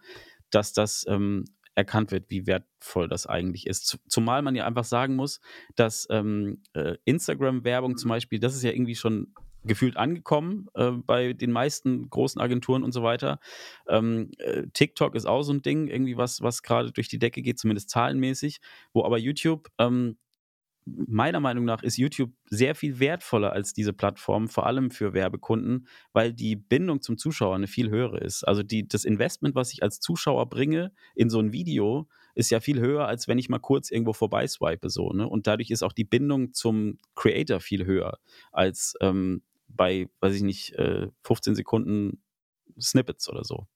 dass das ähm, erkannt wird, wie wertvoll das eigentlich ist. Zumal man ja einfach sagen muss, dass ähm, äh, Instagram-Werbung zum Beispiel, das ist ja irgendwie schon gefühlt angekommen äh, bei den meisten großen Agenturen und so weiter. Ähm, äh, TikTok ist auch so ein Ding, irgendwie was, was gerade durch die Decke geht, zumindest zahlenmäßig, wo aber YouTube ähm, meiner Meinung nach ist YouTube sehr viel wertvoller als diese Plattform, vor allem für Werbekunden, weil die Bindung zum Zuschauer eine viel höhere ist. Also die, das Investment, was ich als Zuschauer bringe in so ein Video, ist ja viel höher, als wenn ich mal kurz irgendwo vorbeiswipe. So, ne? Und dadurch ist auch die Bindung zum Creator viel höher als ähm, bei, weiß ich nicht, äh, 15 Sekunden Snippets oder so.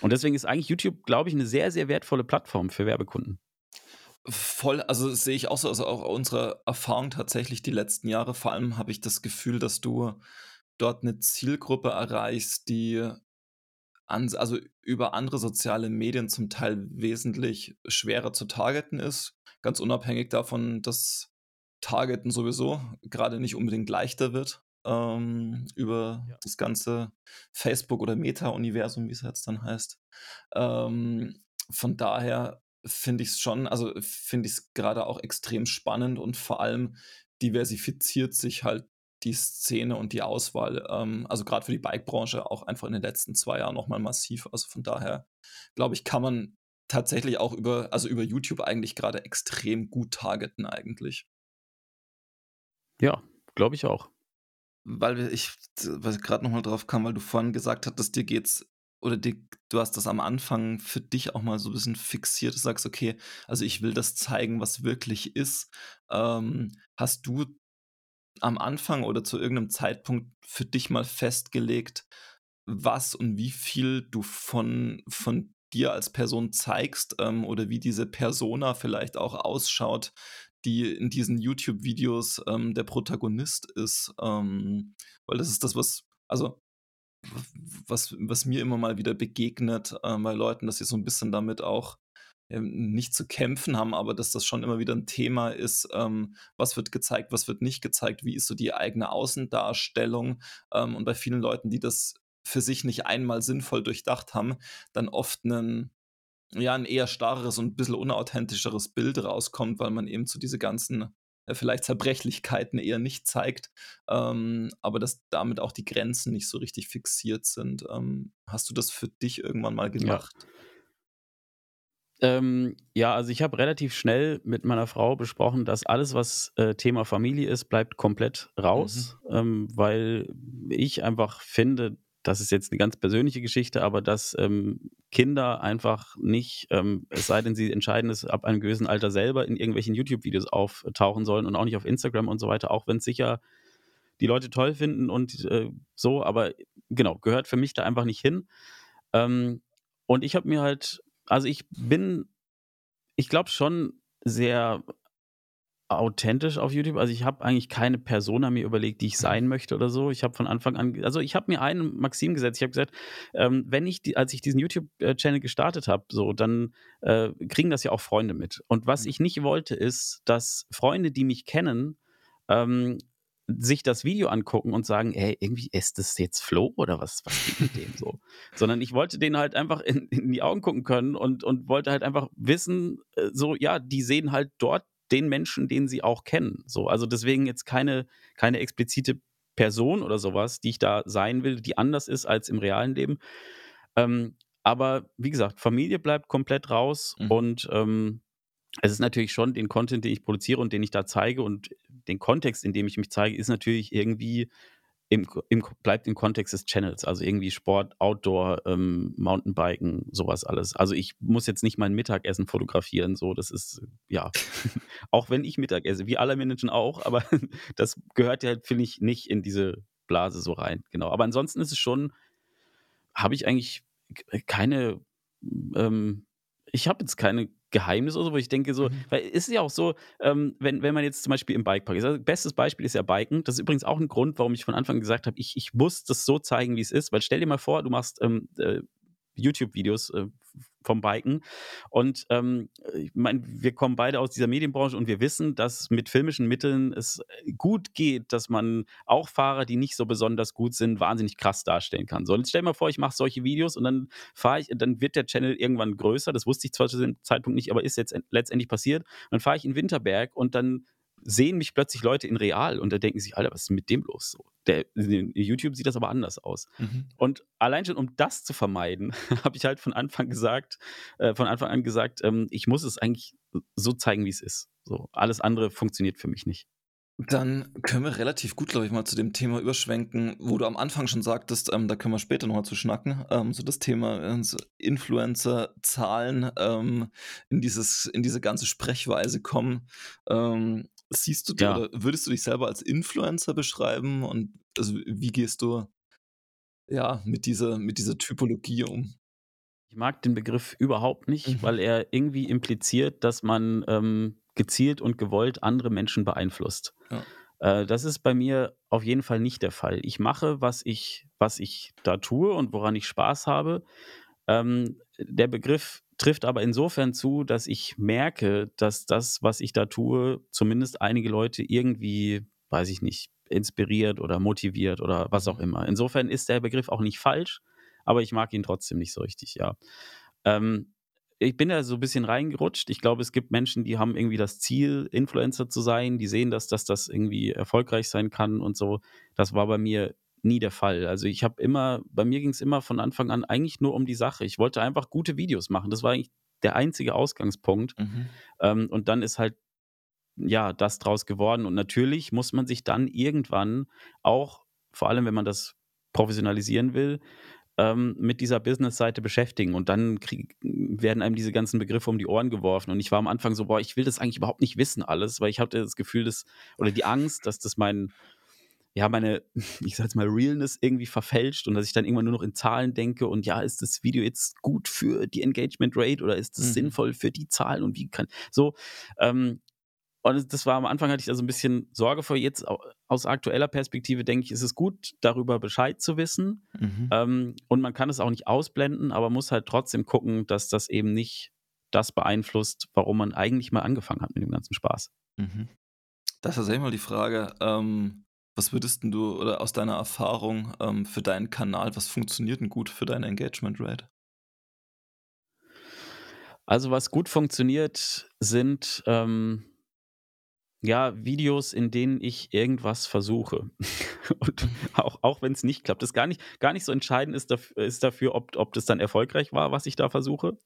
Und deswegen ist eigentlich YouTube, glaube ich, eine sehr, sehr wertvolle Plattform für Werbekunden. Voll, also sehe ich auch so, also auch unsere Erfahrung tatsächlich die letzten Jahre. Vor allem habe ich das Gefühl, dass du dort eine Zielgruppe erreichst, die an, also über andere soziale Medien zum Teil wesentlich schwerer zu targeten ist. Ganz unabhängig davon, dass Targeten sowieso gerade nicht unbedingt leichter wird ähm, über ja. das ganze Facebook- oder Meta-Universum, wie es jetzt dann heißt. Ähm, von daher finde ich es schon, also finde ich es gerade auch extrem spannend und vor allem diversifiziert sich halt die Szene und die Auswahl, ähm, also gerade für die Bike-Branche auch einfach in den letzten zwei Jahren nochmal massiv. Also von daher, glaube ich, kann man tatsächlich auch über, also über YouTube eigentlich gerade extrem gut targeten eigentlich. Ja, glaube ich auch. Weil ich, weil gerade nochmal drauf kam, weil du vorhin gesagt hattest, dir geht's oder die, du hast das am Anfang für dich auch mal so ein bisschen fixiert, du sagst, okay, also ich will das zeigen, was wirklich ist. Ähm, hast du am Anfang oder zu irgendeinem Zeitpunkt für dich mal festgelegt, was und wie viel du von, von dir als Person zeigst ähm, oder wie diese Persona vielleicht auch ausschaut, die in diesen YouTube-Videos ähm, der Protagonist ist. Ähm, weil das ist das, was, also was, was mir immer mal wieder begegnet äh, bei Leuten, dass sie so ein bisschen damit auch ähm, nicht zu kämpfen haben, aber dass das schon immer wieder ein Thema ist, ähm, was wird gezeigt, was wird nicht gezeigt, wie ist so die eigene Außendarstellung ähm, und bei vielen Leuten, die das für sich nicht einmal sinnvoll durchdacht haben, dann oft einen ja, ein eher starres und ein bisschen unauthentischeres Bild rauskommt, weil man eben zu diese ganzen äh, vielleicht Zerbrechlichkeiten eher nicht zeigt, ähm, aber dass damit auch die Grenzen nicht so richtig fixiert sind. Ähm, hast du das für dich irgendwann mal gemacht? Ja. Ähm, ja, also ich habe relativ schnell mit meiner Frau besprochen, dass alles, was äh, Thema Familie ist, bleibt komplett raus, mhm. ähm, weil ich einfach finde, das ist jetzt eine ganz persönliche Geschichte, aber dass ähm, Kinder einfach nicht, ähm, es sei denn, sie entscheiden es ab einem gewissen Alter selber, in irgendwelchen YouTube-Videos auftauchen sollen und auch nicht auf Instagram und so weiter, auch wenn es sicher die Leute toll finden und äh, so, aber genau, gehört für mich da einfach nicht hin. Ähm, und ich habe mir halt, also ich bin, ich glaube schon sehr authentisch auf YouTube. Also ich habe eigentlich keine Persona mir überlegt, die ich sein möchte oder so. Ich habe von Anfang an, also ich habe mir einen Maxim gesetzt. Ich habe gesagt, ähm, wenn ich, die, als ich diesen YouTube-Channel gestartet habe, so, dann äh, kriegen das ja auch Freunde mit. Und was mhm. ich nicht wollte, ist, dass Freunde, die mich kennen, ähm, sich das Video angucken und sagen, ey, irgendwie ist das jetzt Flo oder was, was geht mit dem so? Sondern ich wollte denen halt einfach in, in, die Augen gucken können und, und wollte halt einfach wissen, äh, so, ja, die sehen halt dort den Menschen, den sie auch kennen. So, also deswegen jetzt keine, keine explizite Person oder sowas, die ich da sein will, die anders ist als im realen Leben. Ähm, aber wie gesagt, Familie bleibt komplett raus mhm. und ähm, es ist natürlich schon den Content, den ich produziere und den ich da zeige und den Kontext, in dem ich mich zeige, ist natürlich irgendwie im, im, bleibt im Kontext des Channels, also irgendwie Sport, Outdoor, ähm, Mountainbiken, sowas alles. Also ich muss jetzt nicht mein Mittagessen fotografieren, so, das ist, ja, auch wenn ich Mittag esse, wie alle Menschen auch, aber das gehört ja, finde ich, nicht in diese Blase so rein, genau. Aber ansonsten ist es schon, habe ich eigentlich keine, ähm, ich habe jetzt keine Geheimnis oder so, wo ich denke so, mhm. weil es ist ja auch so, ähm, wenn, wenn man jetzt zum Beispiel im Bikepark ist, also bestes Beispiel ist ja Biken, das ist übrigens auch ein Grund, warum ich von Anfang gesagt habe, ich, ich muss das so zeigen, wie es ist, weil stell dir mal vor, du machst ähm, äh, YouTube-Videos äh, vom Biken. Und ähm, ich meine, wir kommen beide aus dieser Medienbranche und wir wissen, dass mit filmischen Mitteln es gut geht, dass man auch Fahrer, die nicht so besonders gut sind, wahnsinnig krass darstellen kann. So, jetzt stell mal vor, ich mache solche Videos und dann fahre ich, dann wird der Channel irgendwann größer. Das wusste ich zwar zu dem Zeitpunkt nicht, aber ist jetzt letztendlich passiert. Dann fahre ich in Winterberg und dann sehen mich plötzlich Leute in real und da denken sich, Alter, was ist mit dem los? So, der, in YouTube sieht das aber anders aus. Mhm. Und allein schon, um das zu vermeiden, habe ich halt von Anfang gesagt, äh, von Anfang an gesagt, ähm, ich muss es eigentlich so zeigen, wie es ist. So, alles andere funktioniert für mich nicht. Dann können wir relativ gut, glaube ich, mal zu dem Thema überschwenken, wo du am Anfang schon sagtest, ähm, da können wir später nochmal zu schnacken, ähm, so das Thema äh, so Influencer-Zahlen ähm, in, in diese ganze Sprechweise kommen. Siehst du ja. oder würdest du dich selber als Influencer beschreiben und also wie gehst du ja mit dieser, mit dieser Typologie um? Ich mag den Begriff überhaupt nicht, mhm. weil er irgendwie impliziert, dass man ähm, gezielt und gewollt andere Menschen beeinflusst. Ja. Äh, das ist bei mir auf jeden Fall nicht der Fall. Ich mache, was ich, was ich da tue und woran ich Spaß habe. Ähm, der Begriff trifft aber insofern zu, dass ich merke, dass das, was ich da tue, zumindest einige Leute irgendwie, weiß ich nicht, inspiriert oder motiviert oder was auch immer. Insofern ist der Begriff auch nicht falsch, aber ich mag ihn trotzdem nicht so richtig, ja. Ähm, ich bin da so ein bisschen reingerutscht. Ich glaube, es gibt Menschen, die haben irgendwie das Ziel, Influencer zu sein. Die sehen, dass, dass das irgendwie erfolgreich sein kann und so. Das war bei mir nie der Fall. Also ich habe immer, bei mir ging es immer von Anfang an eigentlich nur um die Sache. Ich wollte einfach gute Videos machen. Das war eigentlich der einzige Ausgangspunkt. Mhm. Ähm, und dann ist halt ja das draus geworden. Und natürlich muss man sich dann irgendwann auch, vor allem wenn man das professionalisieren will, ähm, mit dieser Business-Seite beschäftigen. Und dann krieg, werden einem diese ganzen Begriffe um die Ohren geworfen. Und ich war am Anfang so, boah, ich will das eigentlich überhaupt nicht wissen alles, weil ich hatte das Gefühl, dass, oder die Angst, dass das mein, ja, meine, ich sag jetzt mal, Realness irgendwie verfälscht und dass ich dann irgendwann nur noch in Zahlen denke und ja, ist das Video jetzt gut für die Engagement Rate oder ist es Mhm. sinnvoll für die Zahlen und wie kann, so, ähm, und das war am Anfang hatte ich da so ein bisschen Sorge vor. Jetzt au- aus aktueller Perspektive denke ich, ist es gut, darüber Bescheid zu wissen. Mhm. Ähm, und man kann es auch nicht ausblenden, aber muss halt trotzdem gucken, dass das eben nicht das beeinflusst, warum man eigentlich mal angefangen hat mit dem ganzen Spaß. Mhm. Da ist tatsächlich mal die Frage, ähm, was würdest denn du oder aus deiner Erfahrung ähm, für deinen Kanal, was funktioniert denn gut für deine Engagement Rate? Also was gut funktioniert, sind ähm, ja Videos, in denen ich irgendwas versuche. Und auch, auch wenn es nicht klappt. Das gar nicht, gar nicht so entscheidend ist, dafür, ist dafür, ob, ob das dann erfolgreich war, was ich da versuche.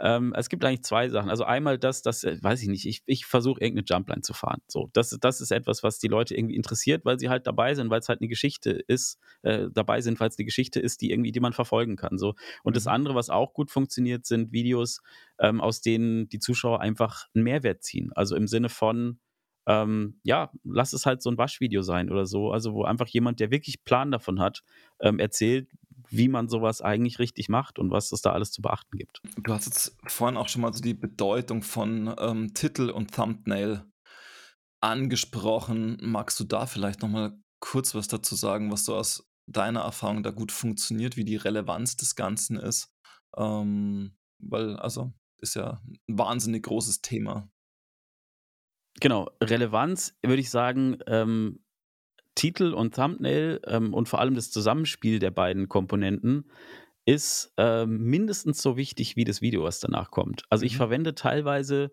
Ähm, es gibt eigentlich zwei Sachen. Also einmal das, das äh, weiß ich nicht, ich, ich versuche irgendeine Jumpline zu fahren. So, das, das ist etwas, was die Leute irgendwie interessiert, weil sie halt dabei sind, weil es halt eine Geschichte ist, äh, dabei sind, weil es eine Geschichte ist, die irgendwie, die man verfolgen kann. So. Und das Mhm. andere, was auch gut funktioniert, sind Videos, ähm, aus denen die Zuschauer einfach einen Mehrwert ziehen. Also im Sinne von, ähm, ja, lass es halt so ein Waschvideo sein oder so. Also wo einfach jemand, der wirklich Plan davon hat, ähm, erzählt, wie man sowas eigentlich richtig macht und was es da alles zu beachten gibt. Du hast jetzt vorhin auch schon mal so die Bedeutung von ähm, Titel und Thumbnail angesprochen. Magst du da vielleicht noch mal kurz was dazu sagen, was so aus deiner Erfahrung da gut funktioniert, wie die Relevanz des Ganzen ist? Ähm, weil, also, ist ja ein wahnsinnig großes Thema. Genau, Relevanz würde ich sagen, ähm, Titel und Thumbnail ähm, und vor allem das Zusammenspiel der beiden Komponenten ist ähm, mindestens so wichtig wie das Video, was danach kommt. Also ich Mhm. verwende teilweise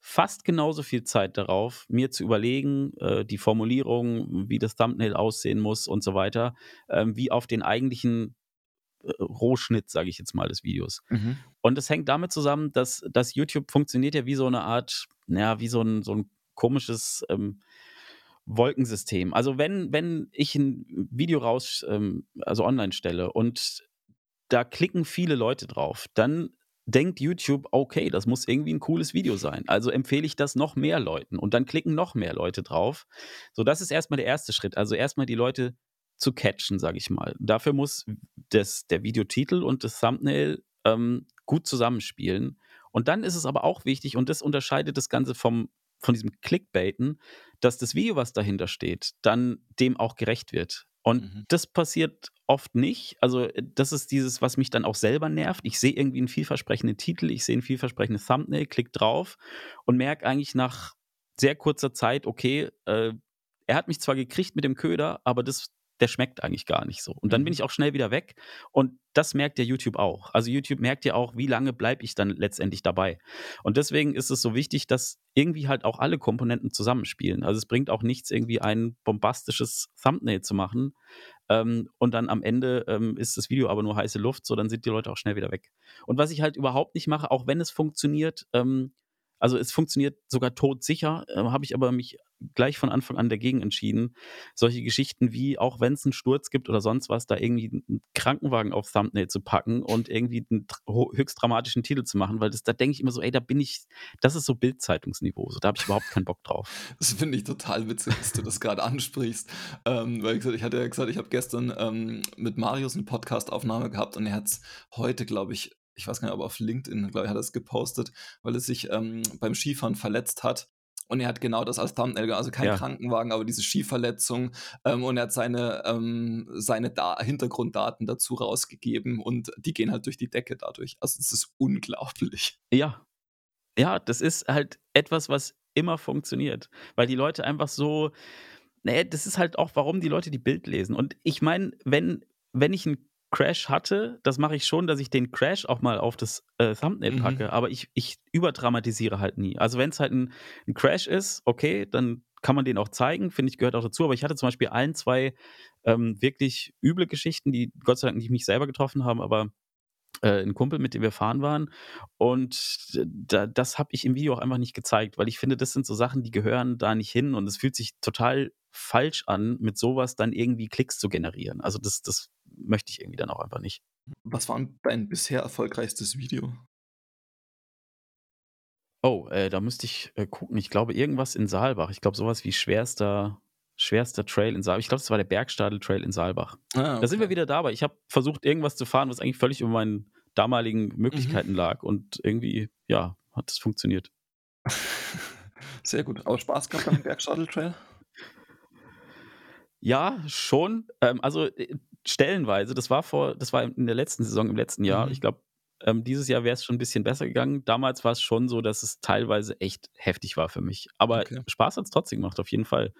fast genauso viel Zeit darauf, mir zu überlegen, äh, die Formulierung, wie das Thumbnail aussehen muss und so weiter, ähm, wie auf den eigentlichen äh, Rohschnitt, sage ich jetzt mal, des Videos. Mhm. Und das hängt damit zusammen, dass, dass YouTube funktioniert ja wie so eine Art, naja, wie so ein, so ein komisches ähm, Wolkensystem. Also wenn, wenn ich ein Video raus, ähm, also online stelle und da klicken viele Leute drauf, dann denkt YouTube, okay, das muss irgendwie ein cooles Video sein. Also empfehle ich das noch mehr Leuten und dann klicken noch mehr Leute drauf. So, das ist erstmal der erste Schritt. Also erstmal die Leute zu catchen, sage ich mal. Dafür muss das, der Videotitel und das Thumbnail ähm, gut zusammenspielen. Und dann ist es aber auch wichtig, und das unterscheidet das Ganze vom, von diesem Clickbaiten, dass das Video, was dahinter steht, dann dem auch gerecht wird. Und Mhm. das passiert oft nicht. Also, äh, das ist dieses, was mich dann auch selber nervt. Ich sehe irgendwie einen vielversprechenden Titel, ich sehe ein vielversprechendes Thumbnail, klick drauf und merke eigentlich nach sehr kurzer Zeit, okay, äh, er hat mich zwar gekriegt mit dem Köder, aber das, der schmeckt eigentlich gar nicht so. Und dann bin Mhm. ich auch schnell wieder weg. Und das merkt ja YouTube auch. Also YouTube merkt ja auch, wie lange bleibe ich dann letztendlich dabei. Und deswegen ist es so wichtig, dass irgendwie halt auch alle Komponenten zusammenspielen. Also es bringt auch nichts, irgendwie ein bombastisches Thumbnail zu machen. Ähm, und dann am Ende ähm, ist das Video aber nur heiße Luft, so dann sind die Leute auch schnell wieder weg. Und was ich halt überhaupt nicht mache, auch wenn es funktioniert, ähm, also es funktioniert sogar todsicher, äh, habe ich aber mich gleich von Anfang an dagegen entschieden, solche Geschichten wie, auch wenn es einen Sturz gibt oder sonst was, da irgendwie einen Krankenwagen auf Thumbnail zu packen und irgendwie einen höchst dramatischen Titel zu machen, weil das, da denke ich immer so, ey, da bin ich, das ist so Bildzeitungsniveau, so, da habe ich überhaupt keinen Bock drauf. Das finde ich total witzig, dass du das gerade ansprichst. Ähm, weil ich, ich hatte ja gesagt, ich habe gestern ähm, mit Marius eine Podcast-Aufnahme gehabt und er hat es heute, glaube ich, ich weiß gar nicht, ob auf LinkedIn, glaube ich, hat er es gepostet, weil er sich ähm, beim Skifahren verletzt hat. Und er hat genau das als Thumbnail, also kein Ja. Krankenwagen, aber diese Skiverletzung. Ähm, und er hat seine, ähm, seine da Hintergrunddaten dazu rausgegeben und die gehen halt durch die Decke dadurch. Also es ist unglaublich. Ja, ja, das ist halt etwas, was immer funktioniert, weil die Leute einfach so, naja, das ist halt auch, warum die Leute die Bild lesen. Und ich meine, wenn, wenn ich einen Crash hatte, das mache ich schon, dass ich den Crash auch mal auf das äh, Thumbnail Mhm. packe, aber ich, ich überdramatisiere halt nie. Also wenn es halt ein, ein Crash ist, okay, dann kann man den auch zeigen, finde ich, gehört auch dazu. Aber ich hatte zum Beispiel ein, zwei ähm, wirklich üble Geschichten, die Gott sei Dank nicht mich selber getroffen haben, aber äh, ein Kumpel, mit dem wir fahren waren. Und da, das habe ich im Video auch einfach nicht gezeigt, weil ich finde, das sind so Sachen, die gehören da nicht hin und es fühlt sich total falsch an, mit sowas dann irgendwie Klicks zu generieren. Also das, das möchte ich irgendwie dann auch einfach nicht. Was war dein bisher erfolgreichstes Video? Oh, äh, da müsste ich äh, gucken. Ich glaube, irgendwas in Saalbach. Ich glaube, sowas wie schwerster, schwerster Trail in Saalbach. Ich glaube, das war der Bergstadel Trail in Saalbach. Ah, Da sind wir wieder dabei. Ich habe versucht, irgendwas zu fahren, was eigentlich völlig über meinen damaligen Möglichkeiten lag. Und irgendwie, ja, hat es funktioniert. Sehr gut. Aber Spaß gehabt beim Bergstadel Trail? Ja, schon. Ähm, also äh, stellenweise, das war vor, das war in der letzten Saison, im letzten Jahr. Mhm. Ich glaube, ähm, dieses Jahr wäre es schon ein bisschen besser gegangen. Damals war es schon so, dass es teilweise echt heftig war für mich. Aber Okay. Spaß hat es trotzdem gemacht, auf jeden Fall.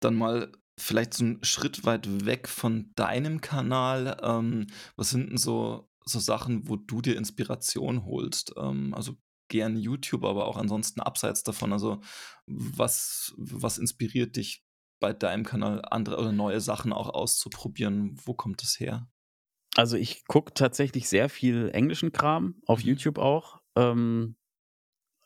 Dann mal vielleicht so einen Schritt weit weg von deinem Kanal. Ähm, was sind denn so, so Sachen, wo du dir Inspiration holst? Ähm, also gern YouTube, aber auch ansonsten abseits davon. Also was, was inspiriert dich bei deinem Kanal, andere oder neue Sachen auch auszuprobieren? Wo kommt das her? Also ich gucke tatsächlich sehr viel englischen Kram, auf Mhm. YouTube auch. Ähm,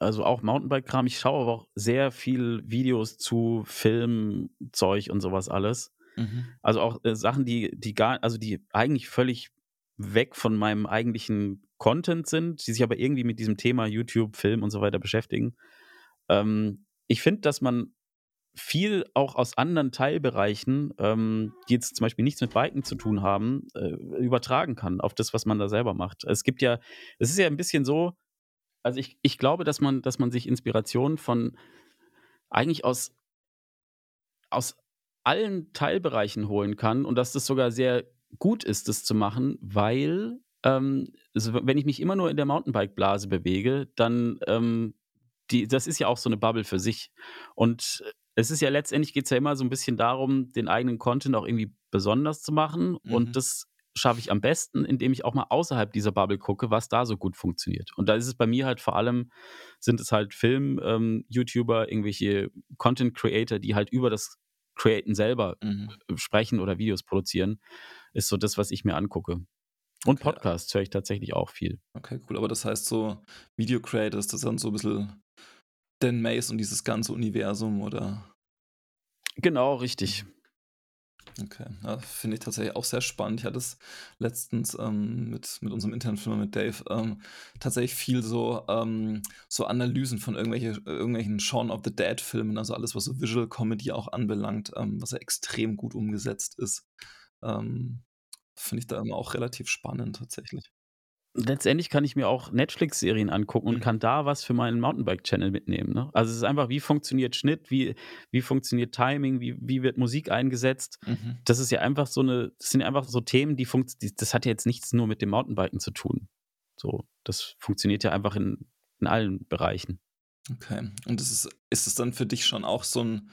also auch Mountainbike-Kram. Ich schaue aber auch sehr viel Videos zu Filmzeug und sowas alles. Mhm. Also auch äh, Sachen, die, die gar, also die eigentlich völlig weg von meinem eigentlichen Content sind, die sich aber irgendwie mit diesem Thema YouTube, Film und so weiter beschäftigen. Ähm, ich finde, dass man viel auch aus anderen Teilbereichen, ähm, die jetzt zum Beispiel nichts mit Biken zu tun haben, äh, übertragen kann auf das, was man da selber macht. Es gibt ja, es ist ja ein bisschen so, also ich, ich glaube, dass man, dass man sich Inspiration von eigentlich aus, aus allen Teilbereichen holen kann und dass das sogar sehr gut ist, das zu machen, weil ähm, also wenn ich mich immer nur in der Mountainbike-Blase bewege, dann ähm, die, das ist ja auch so eine Bubble für sich. Und es ist ja letztendlich geht es ja immer so ein bisschen darum, den eigenen Content auch irgendwie besonders zu machen. Mhm. Und das schaffe ich am besten, indem ich auch mal außerhalb dieser Bubble gucke, was da so gut funktioniert. Und da ist es bei mir halt vor allem, sind es halt Film-YouTuber, irgendwelche Content-Creator, die halt über das Createn selber Mhm. sprechen oder Videos produzieren, ist so das, was ich mir angucke. Und Okay. Podcasts höre ich tatsächlich auch viel. Okay, cool. Aber das heißt so, Video Creators, das ist dann so ein bisschen Dan Mace und dieses ganze Universum oder? Genau, richtig. Okay, ja, finde ich tatsächlich auch sehr spannend. Ich hatte es letztens ähm, mit, mit unserem internen Filmer, mit Dave, ähm, tatsächlich viel so, ähm, so Analysen von irgendwelche, irgendwelchen Shaun of the Dead Filmen, also alles, was so Visual Comedy auch anbelangt, ähm, was ja extrem gut umgesetzt ist. Ähm, finde ich da immer auch relativ spannend tatsächlich. Letztendlich kann ich mir auch Netflix-Serien angucken und Mhm. kann da was für meinen Mountainbike-Channel mitnehmen. Ne? Also es ist einfach, wie funktioniert Schnitt, wie, wie funktioniert Timing, wie, wie wird Musik eingesetzt. Mhm. Das ist ja einfach so eine, das sind ja einfach so Themen, die funktionieren, das hat ja jetzt nichts nur mit dem Mountainbiken zu tun. So, das funktioniert ja einfach in, in allen Bereichen. Okay. Und ist es, ist es dann für dich schon auch so ein,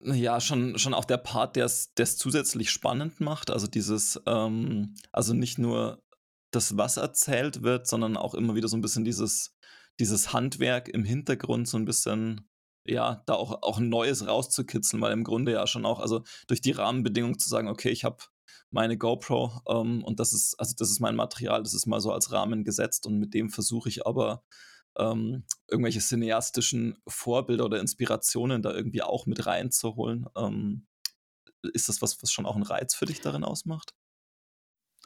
ja, schon, schon auch der Part, der es zusätzlich spannend macht? Also dieses, ähm, also nicht nur das, was erzählt wird, sondern auch immer wieder so ein bisschen dieses, dieses Handwerk im Hintergrund, so ein bisschen, ja, da auch, auch Neues rauszukitzeln, weil im Grunde ja schon auch, also durch die Rahmenbedingungen zu sagen, okay, ich habe meine GoPro ähm, und das ist, also das ist mein Material, das ist mal so als Rahmen gesetzt und mit dem versuche ich aber ähm, irgendwelche cineastischen Vorbilder oder Inspirationen da irgendwie auch mit reinzuholen. Ähm, ist das was, was schon auch einen Reiz für dich darin ausmacht?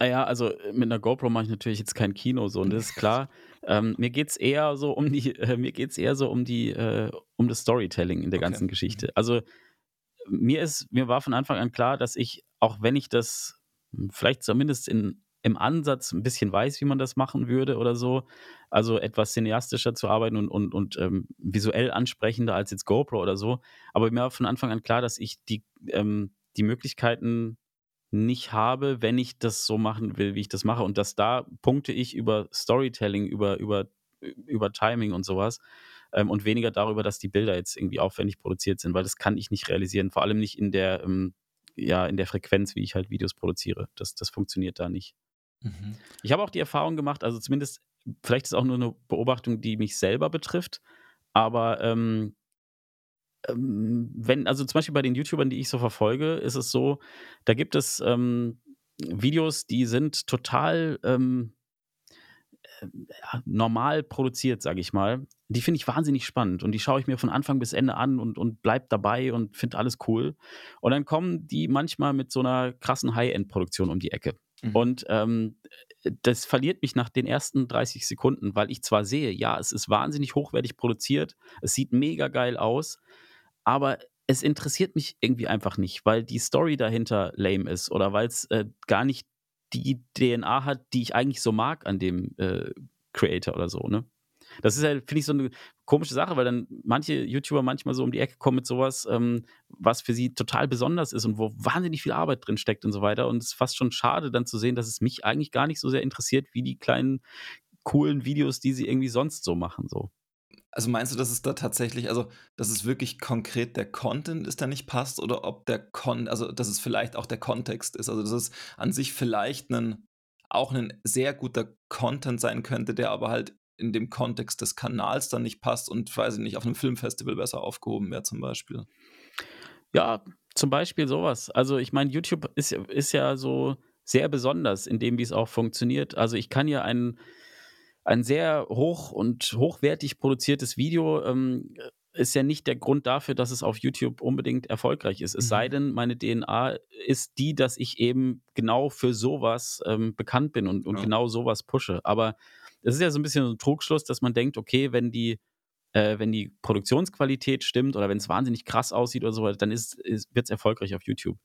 Naja, also äh, mit einer GoPro mache ich natürlich jetzt kein Kino so und das ist klar. ähm, mir geht es eher so um die, äh, mir geht's eher so um die, äh, um das Storytelling in der Okay. ganzen Geschichte. Also mir ist, mir war von Anfang an klar, dass ich, auch wenn ich das vielleicht zumindest in, im Ansatz ein bisschen weiß, wie man das machen würde oder so, also etwas cineastischer zu arbeiten und, und, und ähm, visuell ansprechender als jetzt GoPro oder so. Aber mir war von Anfang an klar, dass ich die, ähm, die Möglichkeiten nicht habe, wenn ich das so machen will, wie ich das mache. Und dass da punkte ich über Storytelling, über, über, über Timing und sowas ähm, und weniger darüber, dass die Bilder jetzt irgendwie aufwendig produziert sind, weil das kann ich nicht realisieren, vor allem nicht in der, ähm, ja, in der Frequenz, wie ich halt Videos produziere. Das, das funktioniert da nicht. Mhm. Ich habe auch die Erfahrung gemacht, also zumindest, vielleicht ist auch nur eine Beobachtung, die mich selber betrifft, aber ähm, ähm, wenn, also zum Beispiel bei den YouTubern, die ich so verfolge, ist es so, da gibt es ähm, Videos, die sind total ähm, äh, normal produziert, sage ich mal. Die finde ich wahnsinnig spannend und die schaue ich mir von Anfang bis Ende an und, und bleib dabei und finde alles cool. Und dann kommen die manchmal mit so einer krassen High-End-Produktion um die Ecke. Mhm. Und ähm, das verliert mich nach den ersten 30 Sekunden, weil ich zwar sehe, ja, es ist wahnsinnig hochwertig produziert, es sieht mega geil aus, aber es interessiert mich irgendwie einfach nicht, weil die Story dahinter lame ist oder weil es äh, gar nicht die DNA hat, die ich eigentlich so mag an dem äh, Creator oder so, ne? Das ist halt, finde ich, so eine komische Sache, weil dann manche YouTuber manchmal so um die Ecke kommen mit sowas, ähm, was für sie total besonders ist und wo wahnsinnig viel Arbeit drin steckt und so weiter. Und es ist fast schon schade, dann zu sehen, dass es mich eigentlich gar nicht so sehr interessiert, wie die kleinen coolen Videos, die sie irgendwie sonst so machen. So. Also meinst du, dass es da tatsächlich, also dass es wirklich konkret der Content ist, der nicht passt, oder ob der Con, also dass es vielleicht auch der Kontext ist, also dass es an sich vielleicht ein, auch ein sehr guter Content sein könnte, der aber halt in dem Kontext des Kanals dann nicht passt und weiß ich nicht, auf einem Filmfestival besser aufgehoben wäre zum Beispiel. Ja, zum Beispiel sowas. Also ich meine, YouTube ist, ist ja so sehr besonders in dem, wie es auch funktioniert. Also ich kann ja einen ein sehr hoch und hochwertig produziertes Video ähm, ist ja nicht der Grund dafür, dass es auf YouTube unbedingt erfolgreich ist. Es mhm. sei denn, meine DNA ist die, dass ich eben genau für sowas ähm, bekannt bin und, und ja. genau sowas pushe. Aber es ist ja so ein bisschen so ein Trugschluss, dass man denkt, okay, wenn die, äh, wenn die Produktionsqualität stimmt oder wenn es wahnsinnig krass aussieht oder so, dann ist, ist, wird es erfolgreich auf YouTube.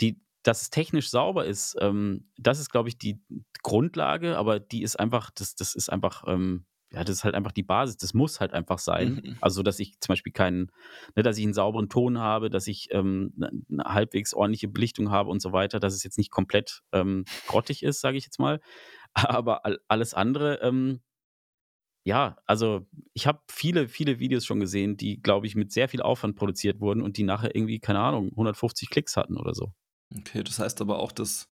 Die, dass es technisch sauber ist, ähm, das ist, glaube ich, die Grundlage, aber die ist einfach, das, das ist einfach, ähm, ja, das ist halt einfach die Basis, das muss halt einfach sein. Mhm. Also, dass ich zum Beispiel keinen, ne, dass ich einen sauberen Ton habe, dass ich ähm, eine ne, halbwegs ordentliche Belichtung habe und so weiter, dass es jetzt nicht komplett ähm, grottig ist, sage ich jetzt mal. Aber all, alles andere, ähm, ja, also ich habe viele, viele Videos schon gesehen, die, glaube ich, mit sehr viel Aufwand produziert wurden und die nachher irgendwie, keine Ahnung, 150 Klicks hatten oder so. Okay, das heißt aber auch, dass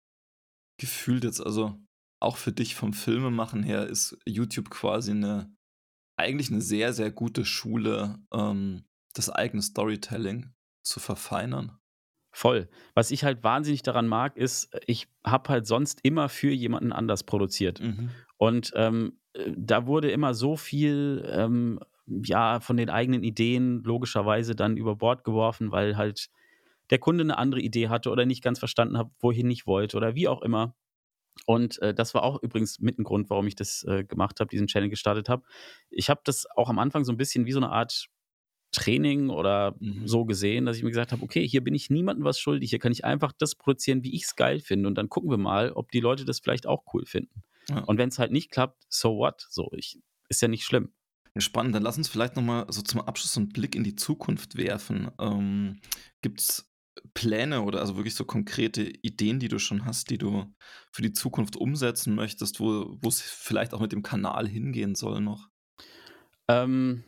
gefühlt jetzt, also auch für dich vom Filmemachen her, ist YouTube quasi eine, eigentlich eine sehr, sehr gute Schule, ähm, das eigene Storytelling zu verfeinern. Voll. Was ich halt wahnsinnig daran mag, ist, ich habe halt sonst immer für jemanden anders produziert. Mhm. Und ähm, da wurde immer so viel ähm, ja, von den eigenen Ideen logischerweise dann über Bord geworfen, weil halt der Kunde eine andere Idee hatte oder nicht ganz verstanden hat, wohin ich wollte oder wie auch immer. Und äh, das war auch übrigens mit ein Grund, warum ich das äh, gemacht habe, diesen Channel gestartet habe. Ich habe das auch am Anfang so ein bisschen wie so eine Art Training oder mhm. so gesehen, dass ich mir gesagt habe, okay, hier bin ich niemandem was schuldig, hier kann ich einfach das produzieren, wie ich es geil finde und dann gucken wir mal, ob die Leute das vielleicht auch cool finden. Ja. Und wenn es halt nicht klappt, so what? So, ich, ist ja nicht schlimm. Ja, spannend. Dann lass uns vielleicht nochmal so zum Abschluss einen Blick in die Zukunft werfen. Ähm, Gibt es Pläne oder also wirklich so konkrete Ideen, die du schon hast, die du für die Zukunft umsetzen möchtest, wo es vielleicht auch mit dem Kanal hingehen soll noch? Ähm,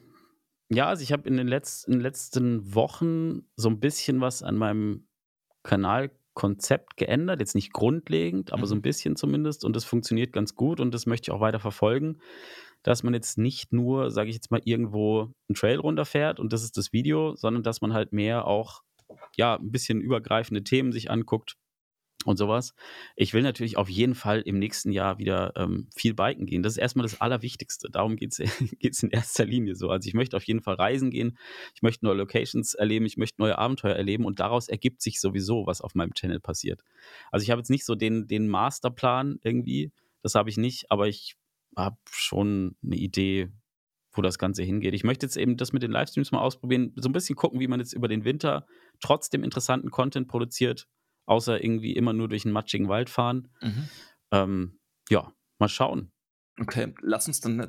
ja, also ich habe in den letzten, letzten Wochen so ein bisschen was an meinem Kanalkonzept geändert. Jetzt nicht grundlegend, aber mhm. so ein bisschen zumindest. Und das funktioniert ganz gut und das möchte ich auch weiter verfolgen. Dass man jetzt nicht nur, sage ich jetzt mal, irgendwo einen Trail runterfährt und das ist das Video, sondern dass man halt mehr auch ja, ein bisschen übergreifende Themen sich anguckt und sowas. Ich will natürlich auf jeden Fall im nächsten Jahr wieder ähm, viel biken gehen. Das ist erstmal das Allerwichtigste. Darum geht es in erster Linie so. Also ich möchte auf jeden Fall reisen gehen, ich möchte neue Locations erleben, ich möchte neue Abenteuer erleben und daraus ergibt sich sowieso, was auf meinem Channel passiert. Also ich habe jetzt nicht so den, den Masterplan irgendwie, das habe ich nicht, aber ich habe schon eine Idee, wo das Ganze hingeht. Ich möchte jetzt eben das mit den Livestreams mal ausprobieren, so ein bisschen gucken, wie man jetzt über den Winter trotzdem interessanten Content produziert, außer irgendwie immer nur durch einen matschigen Wald fahren. Mhm. Ähm, ja, mal schauen. Okay, lass uns dann äh,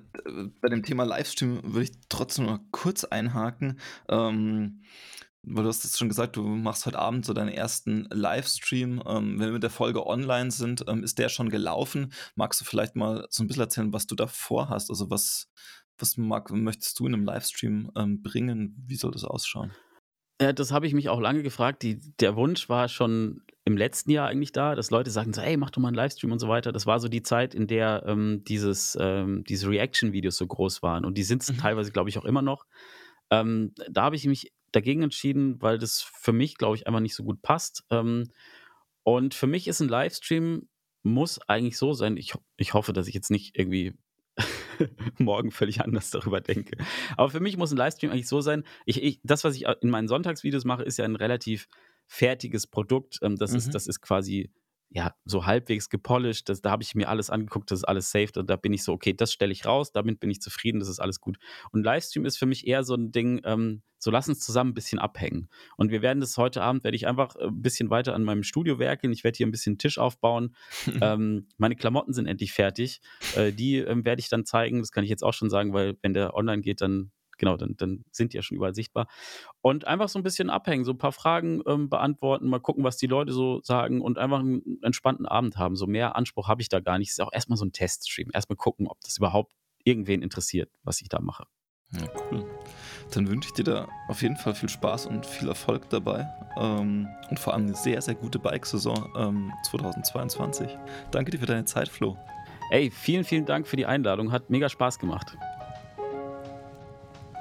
bei dem Thema Livestream würde ich trotzdem mal kurz einhaken. Ähm, weil du hast jetzt schon gesagt, du machst heute Abend so deinen ersten Livestream. Ähm, wenn wir mit der Folge online sind, ähm, ist der schon gelaufen. Magst du vielleicht mal so ein bisschen erzählen, was du da vorhast? Also was, was mag, möchtest du in einem Livestream ähm, bringen? Wie soll das ausschauen? Ja, das habe ich mich auch lange gefragt. Die, der Wunsch war schon im letzten Jahr eigentlich da, dass Leute sagen so, hey, mach doch mal einen Livestream und so weiter. Das war so die Zeit, in der ähm, dieses, ähm, diese Reaction-Videos so groß waren. Und die sind mhm. teilweise, glaube ich, auch immer noch. Ähm, da habe ich mich dagegen entschieden, weil das für mich, glaube ich, einfach nicht so gut passt. Ähm, und für mich ist ein Livestream, muss eigentlich so sein. Ich, ich hoffe, dass ich jetzt nicht irgendwie morgen völlig anders darüber denke. Aber für mich muss ein Livestream eigentlich so sein. Ich, ich, das, was ich in meinen Sonntagsvideos mache, ist ja ein relativ fertiges Produkt. Ähm, das, mhm. ist, das ist quasi ja, so halbwegs gepolished. Das, da habe ich mir alles angeguckt, das ist alles safe. Und da bin ich so, okay, das stelle ich raus, damit bin ich zufrieden, das ist alles gut. Und Livestream ist für mich eher so ein Ding, ähm, so lass uns zusammen ein bisschen abhängen. Und wir werden das heute Abend, werde ich einfach äh, ein bisschen weiter an meinem Studio werkeln. Ich werde hier ein bisschen Tisch aufbauen. ähm, meine Klamotten sind endlich fertig. Äh, die ähm, werde ich dann zeigen. Das kann ich jetzt auch schon sagen, weil wenn der online geht, dann genau, dann, dann sind die ja schon überall sichtbar. Und einfach so ein bisschen abhängen, so ein paar Fragen ähm, beantworten, mal gucken, was die Leute so sagen und einfach einen entspannten Abend haben. So mehr Anspruch habe ich da gar nicht. Es ist auch erstmal so ein Teststream. Erstmal gucken, ob das überhaupt irgendwen interessiert, was ich da mache. Ja, cool. Dann wünsche ich dir da auf jeden Fall viel Spaß und viel Erfolg dabei. Ähm, und vor allem eine sehr, sehr gute Bike-Saison ähm, 2022. Danke dir für deine Zeit, Flo. Ey, vielen, vielen Dank für die Einladung. Hat mega Spaß gemacht.